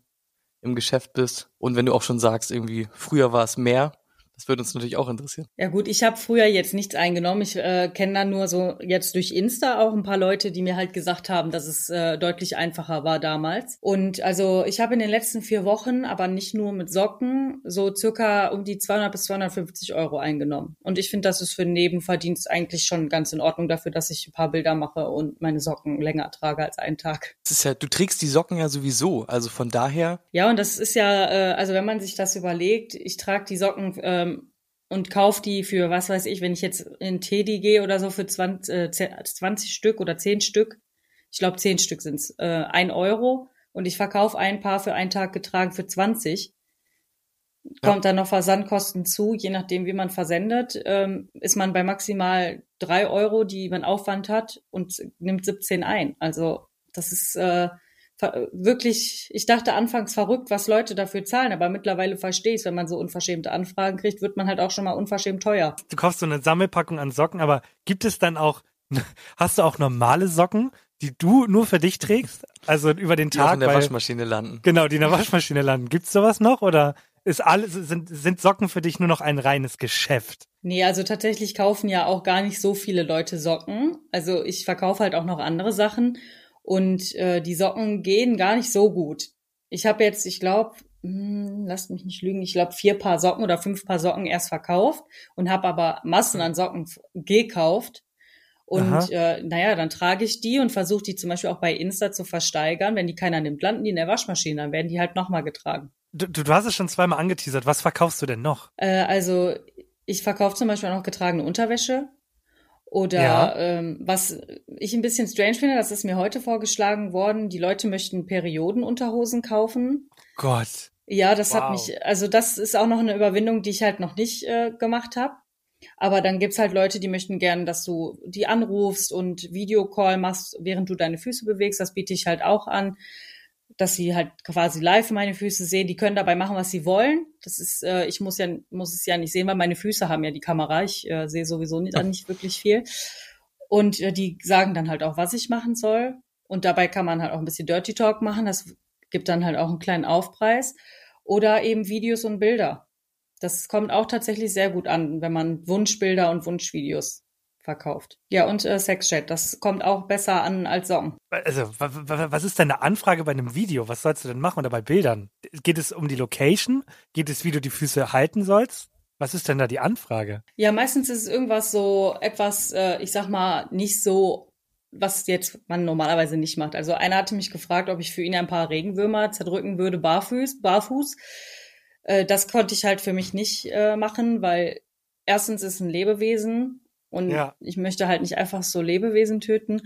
im Geschäft bist und wenn du auch schon sagst, irgendwie früher war es mehr, das würde uns natürlich auch interessieren. Ja gut, ich habe früher jetzt nichts eingenommen. Ich äh, kenne dann nur so jetzt durch Insta auch ein paar Leute, die mir halt gesagt haben, dass es äh, deutlich einfacher war damals. Und also ich habe in den letzten vier Wochen, aber nicht nur mit Socken, so circa um die 200 bis 250 Euro eingenommen. Und ich finde, das ist für einen Nebenverdienst eigentlich schon ganz in Ordnung dafür, dass ich ein paar Bilder mache und meine Socken länger trage als einen Tag. Das ist ja, du trägst die Socken ja sowieso, also von daher. Ja, und das ist ja, äh, also wenn man sich das überlegt, ich trage die Socken ähm, und kauf die für, was weiß ich, wenn ich jetzt in Teddy gehe oder so für 20, äh, 20 Stück oder 10 Stück, ich glaube 10 Stück sind's, äh, 1 Euro und ich verkaufe ein Paar für einen Tag getragen für 20. Kommt ja. dann noch Versandkosten zu, je nachdem, wie man versendet, ähm, ist man bei maximal 3 Euro, die man Aufwand hat und nimmt 17 ein. Also das ist äh, wirklich, ich dachte anfangs verrückt, was Leute dafür zahlen, aber mittlerweile verstehe ich wenn man so unverschämte Anfragen kriegt, wird man halt auch schon mal unverschämt teuer. Du kaufst so eine Sammelpackung an Socken, aber gibt es dann auch, [laughs] hast du auch normale Socken, die du nur für dich trägst? Also über den Tag? Die in der weil, Waschmaschine landen. Genau, die in der Waschmaschine landen. Gibt's sowas noch oder ist alles, sind, sind Socken für dich nur noch ein reines Geschäft? Nee, also tatsächlich kaufen ja auch gar nicht so viele Leute Socken. Also ich verkaufe halt auch noch andere Sachen und äh, die Socken gehen gar nicht so gut. Ich habe jetzt, ich glaube, hm, lasst mich nicht lügen, ich glaube vier Paar Socken oder fünf Paar Socken erst verkauft und habe aber Massen an Socken gekauft. Und äh, naja, dann trage ich die und versuche die zum Beispiel auch bei Insta zu versteigern. Wenn die keiner nimmt, landen die in der Waschmaschine, dann werden die halt nochmal getragen. Du, du hast es schon zweimal angeteasert. Was verkaufst du denn noch? Äh, also ich verkaufe zum Beispiel auch noch getragene Unterwäsche. Oder ja. ähm, was ich ein bisschen strange finde, das ist mir heute vorgeschlagen worden, die Leute möchten Periodenunterhosen kaufen. Gott. Ja, das wow. hat mich, also das ist auch noch eine Überwindung, die ich halt noch nicht äh, gemacht habe. Aber dann gibt's halt Leute, die möchten gern, dass du die anrufst und Videocall machst, während du deine Füße bewegst. Das biete ich halt auch an dass sie halt quasi live meine Füße sehen. Die können dabei machen, was sie wollen. Das ist, äh, ich muss ja, muss es ja nicht sehen, weil meine Füße haben ja die Kamera. Ich äh, sehe sowieso nicht, nicht wirklich viel. Und äh, die sagen dann halt auch, was ich machen soll. Und dabei kann man halt auch ein bisschen Dirty Talk machen. Das gibt dann halt auch einen kleinen Aufpreis. Oder eben Videos und Bilder. Das kommt auch tatsächlich sehr gut an, wenn man Wunschbilder und Wunschvideos verkauft. Ja, und äh, Sexchat, das kommt auch besser an als Song. Also, was ist deine Anfrage bei einem Video? Was sollst du denn machen oder bei Bildern? Geht es um die Location? Geht es, wie du die Füße halten sollst? Was ist denn da die Anfrage? Ja, meistens ist es irgendwas so etwas, äh, ich sag mal, nicht so was jetzt man normalerweise nicht macht. Also einer hatte mich gefragt, ob ich für ihn ein paar Regenwürmer zerdrücken würde, barfuß, barfuß. Äh, das konnte ich halt für mich nicht äh, machen, weil erstens ist ein Lebewesen und ja. ich möchte halt nicht einfach so Lebewesen töten.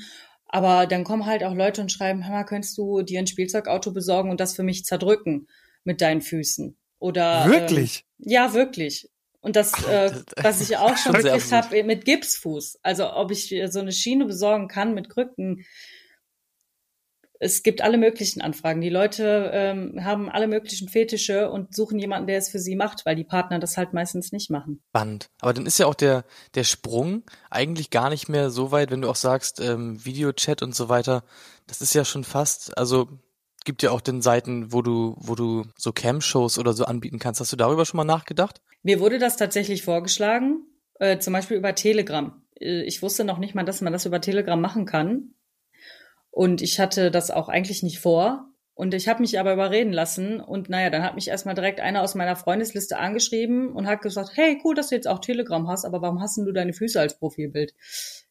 Aber dann kommen halt auch Leute und schreiben, hör mal, könntest du dir ein Spielzeugauto besorgen und das für mich zerdrücken mit deinen Füßen? Oder wirklich? Ähm, ja, wirklich. Und das, äh, was ich auch [laughs] schon gekriegt absurd. habe mit Gipsfuß. Also ob ich so eine Schiene besorgen kann mit Krücken. Es gibt alle möglichen Anfragen. Die Leute ähm, haben alle möglichen Fetische und suchen jemanden, der es für sie macht, weil die Partner das halt meistens nicht machen. Spannend. Aber dann ist ja auch der, der Sprung eigentlich gar nicht mehr so weit, wenn du auch sagst, ähm, Videochat und so weiter. Das ist ja schon fast, also gibt ja auch den Seiten, wo du, wo du so Cam-Shows oder so anbieten kannst. Hast du darüber schon mal nachgedacht? Mir wurde das tatsächlich vorgeschlagen, äh, zum Beispiel über Telegram. Äh, ich wusste noch nicht mal, dass man das über Telegram machen kann. Und ich hatte das auch eigentlich nicht vor. Und ich habe mich aber überreden lassen. Und naja, dann hat mich erstmal direkt einer aus meiner Freundesliste angeschrieben und hat gesagt, hey, cool, dass du jetzt auch Telegram hast, aber warum hast denn du deine Füße als Profilbild?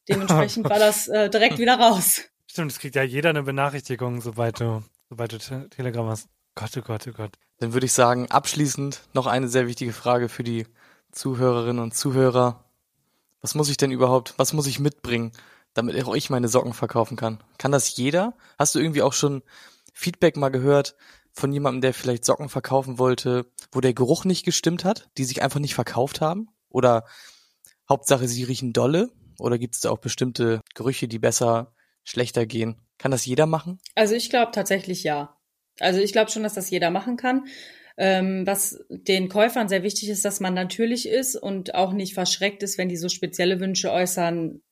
Dementsprechend [laughs] war das äh, direkt wieder raus. Stimmt, es kriegt ja jeder eine Benachrichtigung, sobald du, sobald du Te Telegram hast. Gott, oh Gott, oh Gott. Dann würde ich sagen, abschließend noch eine sehr wichtige Frage für die Zuhörerinnen und Zuhörer. Was muss ich denn überhaupt, was muss ich mitbringen, damit auch ich meine Socken verkaufen kann? Kann das jeder? Hast du irgendwie auch schon Feedback mal gehört von jemandem, der vielleicht Socken verkaufen wollte, wo der Geruch nicht gestimmt hat, die sich einfach nicht verkauft haben? Oder Hauptsache, sie riechen dolle? Oder gibt es da auch bestimmte Gerüche, die besser, schlechter gehen? Kann das jeder machen? Also ich glaube tatsächlich ja. Also ich glaube schon, dass das jeder machen kann. Ähm, was den Käufern sehr wichtig ist, dass man natürlich ist und auch nicht verschreckt ist, wenn die so spezielle Wünsche äußern,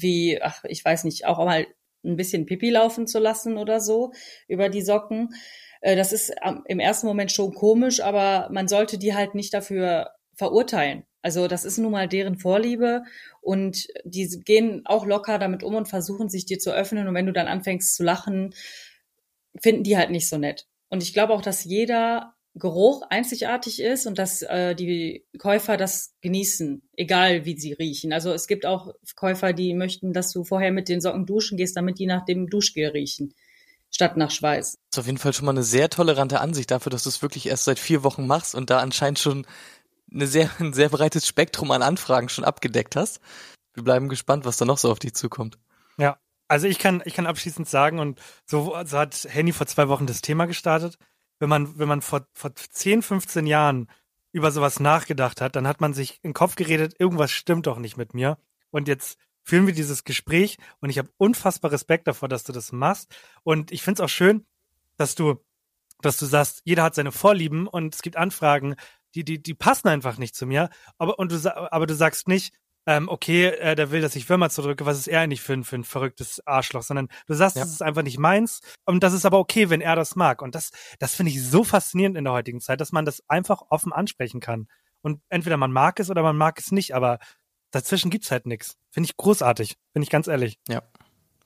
wie, ach, ich weiß nicht, auch mal ein bisschen Pipi laufen zu lassen oder so über die Socken. Äh, das ist im ersten Moment schon komisch, aber man sollte die halt nicht dafür verurteilen. Also das ist nun mal deren Vorliebe und die gehen auch locker damit um und versuchen sich dir zu öffnen und wenn du dann anfängst zu lachen, finden die halt nicht so nett. Und ich glaube auch, dass jeder Geruch einzigartig ist und dass äh, die Käufer das genießen, egal wie sie riechen. Also es gibt auch Käufer, die möchten, dass du vorher mit den Socken duschen gehst, damit die nach dem Duschgel riechen, statt nach Schweiß. Das ist auf jeden Fall schon mal eine sehr tolerante Ansicht dafür, dass du es wirklich erst seit vier Wochen machst und da anscheinend schon eine sehr, ein sehr breites Spektrum an Anfragen schon abgedeckt hast. Wir bleiben gespannt, was da noch so auf dich zukommt. Ja, also ich kann, ich kann abschließend sagen, und so, so hat Henny vor zwei Wochen das Thema gestartet. Wenn man, wenn man vor, vor 10, 15 Jahren über sowas nachgedacht hat, dann hat man sich in den Kopf geredet, irgendwas stimmt doch nicht mit mir. Und jetzt führen wir dieses Gespräch und ich habe unfassbar Respekt davor, dass du das machst. Und ich finde es auch schön, dass du, dass du sagst, jeder hat seine Vorlieben und es gibt Anfragen, die, die, die passen einfach nicht zu mir. Aber, und du, aber du sagst nicht, ähm, okay, äh, der will, dass ich Firma zudrücke, was ist er eigentlich für ein, für ein verrücktes Arschloch, sondern du sagst, Ja. das ist einfach nicht meins und das ist aber okay, wenn er das mag. Und das, das finde ich so faszinierend in der heutigen Zeit, dass man das einfach offen ansprechen kann. Und entweder man mag es oder man mag es nicht, aber dazwischen gibt's halt nichts. Finde ich großartig, bin ich ganz ehrlich.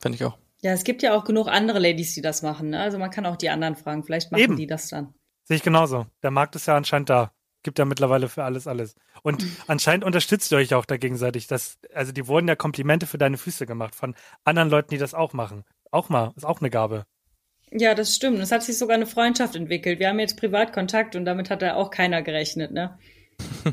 Finde ich auch. Ja, es gibt ja auch genug andere Ladies, die das machen. Ne? Also man kann auch die anderen fragen. Vielleicht machen Eben. die das dann. Sehe ich genauso. Der Markt ist ja anscheinend da. Gibt ja mittlerweile für alles alles. Und anscheinend unterstützt ihr euch auch da gegenseitig. Das, also die wurden ja Komplimente für deine Füße gemacht von anderen Leuten, die das auch machen. Auch mal, ist auch eine Gabe. Ja, das stimmt. Es hat sich sogar eine Freundschaft entwickelt. Wir haben jetzt Privatkontakt und damit hat da auch keiner gerechnet, ne?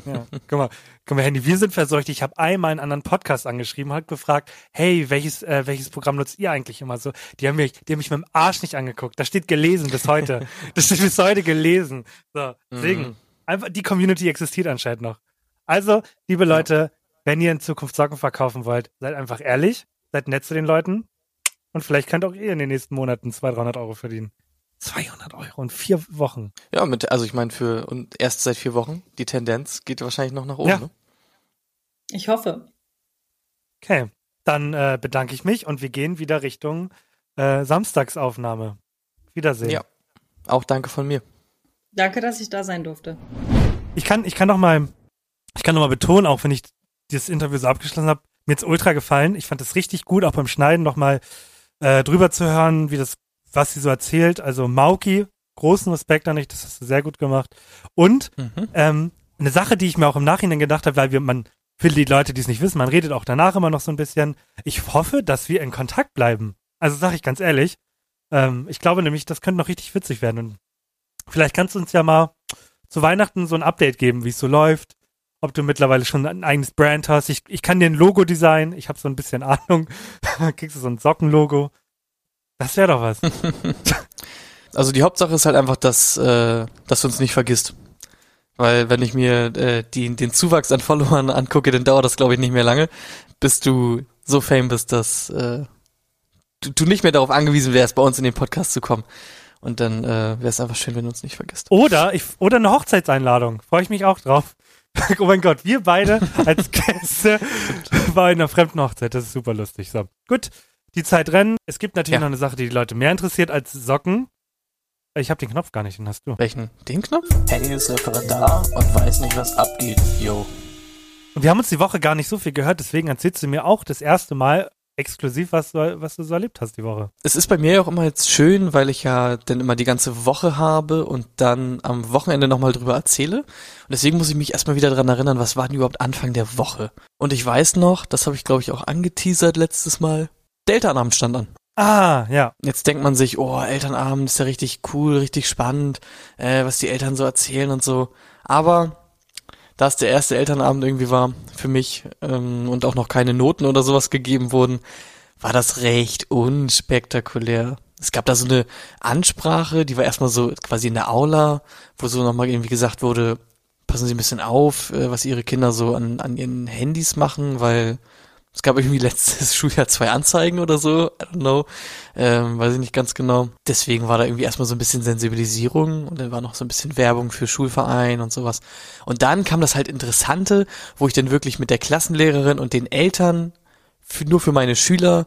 Ja. Guck mal, guck mal, Handy, wir sind verseucht. Ich habe einmal einen anderen Podcast angeschrieben, hat gefragt, hey, welches, äh, welches Programm nutzt ihr eigentlich immer so? Die haben mich, die haben mich mit dem Arsch nicht angeguckt. Da steht gelesen bis heute. [laughs] das steht bis heute gelesen. So, deswegen, Mhm. Einfach, die Community existiert anscheinend noch. Also, liebe Leute, wenn ihr in Zukunft Socken verkaufen wollt, seid einfach ehrlich, seid nett zu den Leuten und vielleicht könnt auch ihr in den nächsten Monaten 200, 300 Euro verdienen. 200 Euro in vier Wochen. Ja, mit, also ich meine für und erst seit vier Wochen. Die Tendenz geht wahrscheinlich noch nach oben. Ja. Ne? Ich hoffe. Okay, dann äh, bedanke ich mich und wir gehen wieder Richtung äh, Samstagsaufnahme. Wiedersehen. Ja. Auch danke von mir. Danke, dass ich da sein durfte. Ich kann, ich kann noch mal, ich kann noch mal betonen, auch wenn ich dieses Interview so abgeschlossen habe, mir jetzt ultra gefallen. Ich fand es richtig gut, auch beim Schneiden noch mal äh, drüber zu hören, wie das, was sie so erzählt. Also Mauki, großen Respekt an dich, das hast du sehr gut gemacht. Und Mhm. ähm, eine Sache, die ich mir auch im Nachhinein gedacht habe, weil wir, man, für die Leute, die es nicht wissen, man redet auch danach immer noch so ein bisschen. Ich hoffe, dass wir in Kontakt bleiben. Also sage ich ganz ehrlich. Ähm, ich glaube nämlich, das könnte noch richtig witzig werden. Und vielleicht kannst du uns ja mal zu Weihnachten so ein Update geben, wie es so läuft. Ob du mittlerweile schon ein eigenes Brand hast. Ich, ich kann dir ein Logo designen. Ich habe so ein bisschen Ahnung. [laughs] Kriegst du so ein Sockenlogo. Das wäre doch was. [laughs] Also die Hauptsache ist halt einfach, dass, äh, dass du uns nicht vergisst. Weil wenn ich mir äh, die, den Zuwachs an Followern angucke, dann dauert das, glaube ich, nicht mehr lange, bis du so fame bist, dass äh, du, du nicht mehr darauf angewiesen wärst, bei uns in den Podcast zu kommen. Und dann äh, wäre es einfach schön, wenn du uns nicht vergisst. Oder, ich, oder eine Hochzeitseinladung. Freue ich mich auch drauf. [laughs] oh mein Gott, wir beide als [laughs] Gäste bei einer fremden Hochzeit. Das ist super lustig. So, gut. Die Zeit rennen. Es gibt natürlich Ja. noch eine Sache, die die Leute mehr interessiert als Socken. Ich habe den Knopf gar nicht, den hast du. Welchen? Den Knopf? Henny ist Referendar und weiß nicht, was abgeht. Yo. Und wir haben uns die Woche gar nicht so viel gehört, deswegen erzählst du mir auch das erste Mal exklusiv, was du, was du so erlebt hast die Woche. Es ist bei mir ja auch immer jetzt schön, weil ich ja dann immer die ganze Woche habe und dann am Wochenende nochmal drüber erzähle. Und deswegen muss ich mich erstmal wieder dran erinnern, was war denn überhaupt Anfang der Woche? Und ich weiß noch, das habe ich glaube ich auch angeteasert letztes Mal, der Elternabend stand an. Ah, ja. Jetzt denkt man sich, oh, Elternabend ist ja richtig cool, richtig spannend, äh, was die Eltern so erzählen und so. Aber da es der erste Elternabend irgendwie war für mich ähm, und auch noch keine Noten oder sowas gegeben wurden, war das recht unspektakulär. Es gab da so eine Ansprache, die war erstmal so quasi in der Aula, wo so nochmal irgendwie gesagt wurde, passen Sie ein bisschen auf, äh, was Ihre Kinder so an, an ihren Handys machen, weil es gab irgendwie letztes [laughs] Schuljahr zwei Anzeigen oder so, I don't know, ähm, weiß ich nicht ganz genau. Deswegen war da irgendwie erstmal so ein bisschen Sensibilisierung und dann war noch so ein bisschen Werbung für Schulverein und sowas. Und dann kam das halt Interessante, wo ich dann wirklich mit der Klassenlehrerin und den Eltern für, nur für meine Schüler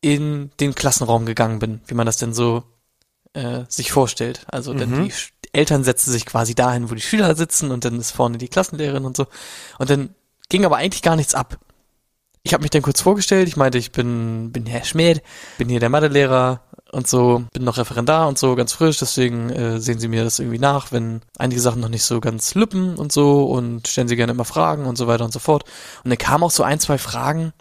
in den Klassenraum gegangen bin, wie man das denn so äh, sich vorstellt. Also dann Mhm. die Sch- Eltern setzen sich quasi dahin, wo die Schüler sitzen und dann ist vorne die Klassenlehrerin und so. Und dann ging aber eigentlich gar nichts ab. Ich habe mich dann kurz vorgestellt, ich meinte, ich bin, bin Herr Schmidt, bin hier der Mathelehrer und so, bin noch Referendar und so, ganz frisch, deswegen äh, sehen Sie mir das irgendwie nach, wenn einige Sachen noch nicht so ganz lüppen und so und stellen Sie gerne immer Fragen und so weiter und so fort. Und dann kamen auch so ein, zwei Fragen,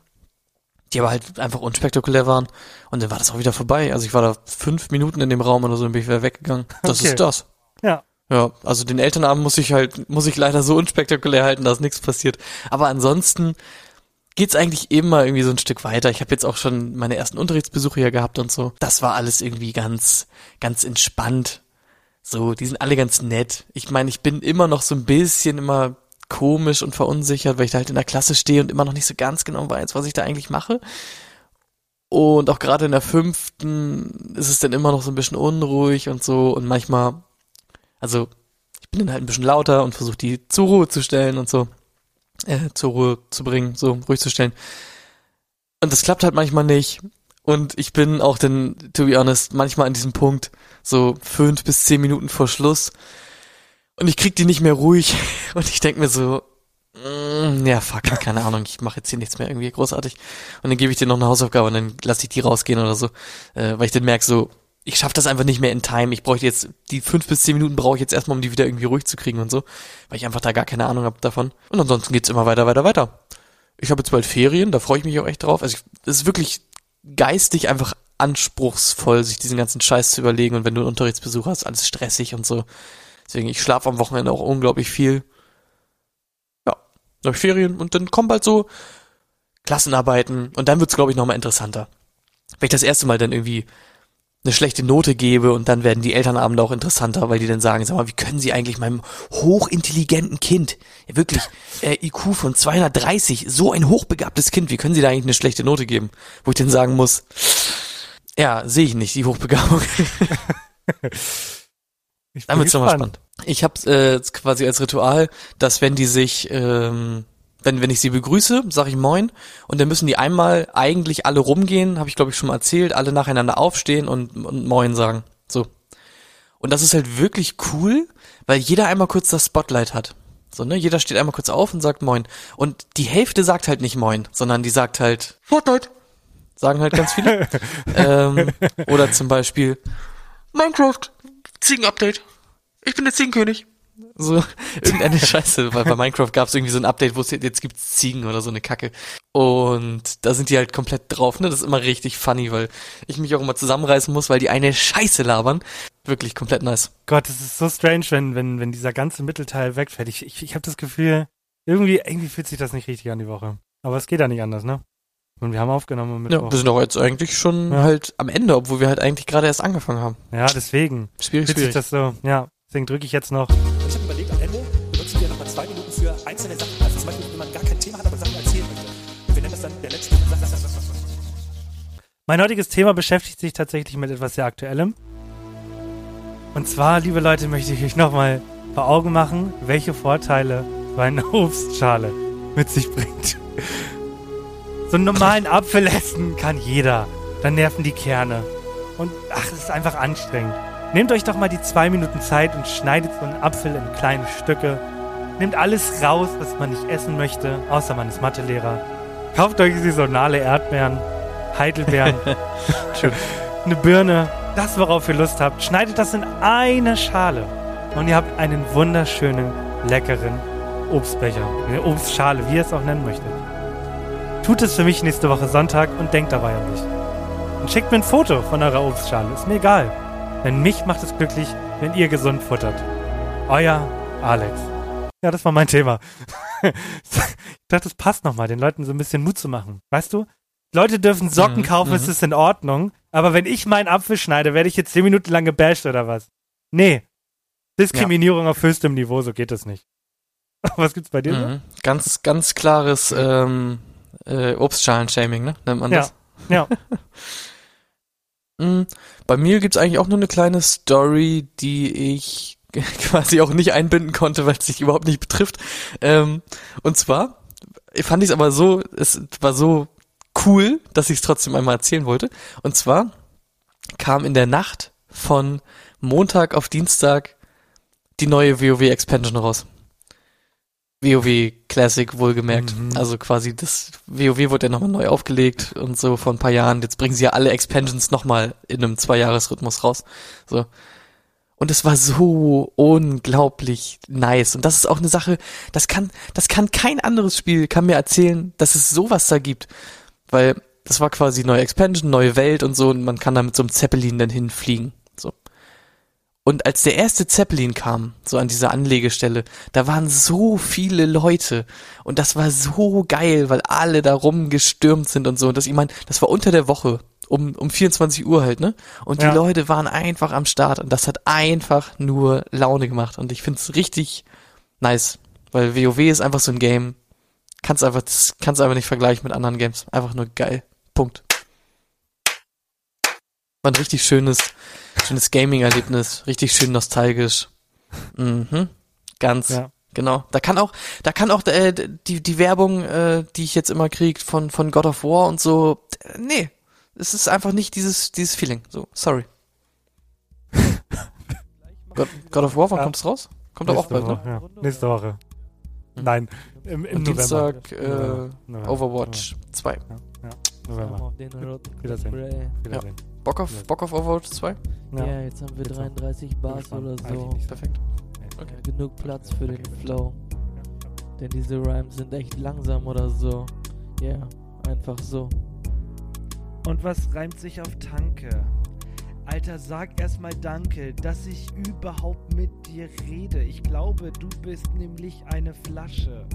die aber halt einfach unspektakulär waren und dann war das auch wieder vorbei. Also ich war da fünf Minuten in dem Raum oder so und bin ich wieder weggegangen. Das Okay. ist das. Ja. Ja, also den Elternabend muss ich halt, muss ich leider so unspektakulär halten, dass nichts passiert. Aber ansonsten geht's eigentlich immer irgendwie so ein Stück weiter. Ich habe jetzt auch schon meine ersten Unterrichtsbesuche hier gehabt und so. Das war alles irgendwie ganz, ganz entspannt. So, die sind alle ganz nett. Ich meine, ich bin immer noch so ein bisschen immer komisch und verunsichert, weil ich da halt in der Klasse stehe und immer noch nicht so ganz genau weiß, was ich da eigentlich mache. Und auch gerade in der fünften ist es dann immer noch so ein bisschen unruhig und so und manchmal, also ich bin dann halt ein bisschen lauter und versuche die zur Ruhe zu stellen und so, äh, zur Ruhe zu bringen, so ruhig zu stellen. Und das klappt halt manchmal nicht. Und ich bin auch dann, to be honest, manchmal an diesem Punkt, so fünf bis zehn Minuten vor Schluss. Und ich krieg die nicht mehr ruhig. [laughs] Und ich denk mir so, mm, ja, fuck, keine Ahnung, ich mache jetzt hier nichts mehr irgendwie großartig. Und dann gebe ich dir noch eine Hausaufgabe und dann lasse ich die rausgehen oder so. Äh, weil ich dann merke so, ich schaffe das einfach nicht mehr in Time. Ich bräuchte jetzt, die fünf bis zehn Minuten brauche ich jetzt erstmal, um die wieder irgendwie ruhig zu kriegen und so. Weil ich einfach da gar keine Ahnung habe davon. Und ansonsten geht's immer weiter, weiter, weiter. Ich habe jetzt bald Ferien, da freue ich mich auch echt drauf. Also es ist wirklich geistig einfach anspruchsvoll, sich diesen ganzen Scheiß zu überlegen. Und wenn du einen Unterrichtsbesuch hast, alles stressig und so. Deswegen, ich schlafe am Wochenende auch unglaublich viel. Ja, dann Ferien und dann kommen bald so Klassenarbeiten und dann wird's glaube ich, nochmal interessanter. Wenn ich das erste Mal dann irgendwie eine schlechte Note gebe und dann werden die Elternabende auch interessanter, weil die dann sagen, sag mal, wie können sie eigentlich meinem hochintelligenten Kind, ja wirklich, äh, IQ von 230, so ein hochbegabtes Kind, wie können sie da eigentlich eine schlechte Note geben? Wo ich dann sagen muss, ja, sehe ich nicht, die Hochbegabung. [laughs] Ich bin Dann wird's nochmal spannend. Ich habe äh, quasi als Ritual, dass wenn die sich, ähm, wenn wenn ich sie begrüße, sage ich Moin und dann müssen die einmal eigentlich alle rumgehen, habe ich glaube ich schon mal erzählt, alle nacheinander aufstehen und, und Moin sagen. So. Und das ist halt wirklich cool, weil jeder einmal kurz das Spotlight hat. So, ne? Jeder steht einmal kurz auf und sagt Moin. Und die Hälfte sagt halt nicht Moin, sondern die sagt halt Fortnite. Sagen halt ganz viele. [laughs] ähm, oder zum Beispiel Minecraft, Ziegen-Update. Ich bin der Ziegenkönig. So, [laughs] irgendeine Scheiße, weil bei Minecraft gab es irgendwie so ein Update, wo es jetzt gibt's Ziegen oder so eine Kacke. Und da sind die halt komplett drauf, ne? Das ist immer richtig funny, weil ich mich auch immer zusammenreißen muss, weil die eine Scheiße labern. Wirklich komplett nice. Gott, es ist so strange, wenn, wenn, wenn dieser ganze Mittelteil wegfällt. Ich, ich, ich habe das Gefühl, irgendwie, irgendwie fühlt sich das nicht richtig an die Woche. Aber es geht ja nicht anders, ne? Und wir haben aufgenommen am Ja, wir sind auch jetzt eigentlich schon Ja. halt am Ende, obwohl wir halt eigentlich gerade erst angefangen haben. Ja, deswegen. Schwierig, Fühlt sich schwierig. das so, ja. Deswegen drücke ich jetzt noch. Einzelne Sachen. Also zum Beispiel, wenn man gar kein Thema hat, aber Sachen erzählen möchte. Wir nennen das dann der letzte. Mein heutiges Thema beschäftigt sich tatsächlich mit etwas sehr Aktuellem. Und zwar, liebe Leute, möchte ich euch nochmal vor Augen machen, welche Vorteile so eine Obstschale mit sich bringt. So einen normalen Apfel essen kann jeder. Dann nerven die Kerne. Und ach, es ist einfach anstrengend. Nehmt euch doch mal die zwei Minuten Zeit und schneidet so einen Apfel in kleine Stücke. Nehmt alles raus, was man nicht essen möchte, außer man ist Mathelehrer. Kauft euch saisonale Erdbeeren, Heidelbeeren, [laughs] eine Birne, das, worauf ihr Lust habt. Schneidet das in eine Schale. Und ihr habt einen wunderschönen, leckeren Obstbecher. Eine Obstschale, wie ihr es auch nennen möchtet. Tut es für mich nächste Woche Sonntag und denkt dabei an mich. Und schickt mir ein Foto von eurer Obstschale. Ist mir egal. Denn mich macht es glücklich, wenn ihr gesund futtert. Euer Alex. Ja, das war mein Thema. [laughs] ich dachte, es passt nochmal, den Leuten so ein bisschen Mut zu machen. Weißt du? Leute dürfen Socken Mhm, kaufen, es mhm. ist in Ordnung. Aber wenn ich meinen Apfel schneide, werde ich jetzt zehn Minuten lang gebasht oder was? Nee. Diskriminierung auf höchstem Niveau, so geht das nicht. [laughs] Was gibt's bei dir? so? Mhm. Ganz, ganz klares ähm, äh, Obstschalen-Shaming, ne? Nennt man Ja. das? Ja. [laughs] Mm, Bei mir gibt's eigentlich auch nur eine kleine Story, die ich [laughs] quasi auch nicht einbinden konnte, weil es sich überhaupt nicht betrifft. Ähm, und zwar fand ich es aber so, es war so cool, dass ich es trotzdem einmal erzählen wollte. Und zwar kam in der Nacht von Montag auf Dienstag die neue WoW Expansion raus. WoW Classic wohlgemerkt. Mhm. Also quasi das WoW wurde ja nochmal neu aufgelegt und so vor ein paar Jahren. Jetzt bringen sie ja alle Expansions nochmal in einem Zwei-Jahres-Rhythmus raus. So. Und es war so unglaublich nice. Und das ist auch eine Sache, das kann, das kann kein anderes Spiel, kann mir erzählen, dass es sowas da gibt. Weil das war quasi neue Expansion, neue Welt und so und man kann da mit so einem Zeppelin dann hinfliegen. So. Und als der erste Zeppelin kam, so an dieser Anlegestelle, da waren so viele Leute und das war so geil, weil alle da rumgestürmt sind und so. Und das, ich meine, das war unter der Woche, um, um 24 Uhr halt, ne? Und die Ja. Leute waren einfach am Start und das hat einfach nur Laune gemacht. Und ich find's richtig nice, weil WoW ist einfach so ein Game, kannst einfach, das kannst einfach nicht vergleichen mit anderen Games. Einfach nur geil. Punkt. War ein richtig schönes, schönes Gaming-Erlebnis, richtig schön nostalgisch. Mhm. Ganz, Ja. genau. Da kann auch, da kann auch äh, die die Werbung, äh, die ich jetzt immer krieg von von God of War und so, äh, nee, es ist einfach nicht dieses dieses Feeling. So, sorry. [laughs] God, God of War, wann Ja. kommt es raus? Kommt doch auch Nächste bald, ne? Woche, ja. Nächste Woche. Nein, im, im. Dienstag äh, November. Overwatch 2. Ja, ja. November. Wiedersehen. Wiedersehen. Bock auf, Bock auf Overwatch 2? Ja. Ja, jetzt haben wir Geht's noch. 33 Bars oder so. Perfekt. Okay. Ja, genug Platz für den Flow. Denn diese Rhymes sind echt langsam oder so. Ja, einfach so. Und was reimt sich auf Tanke? Alter, sag erstmal Danke, dass ich überhaupt mit dir rede. Ich glaube, du bist nämlich eine Flasche.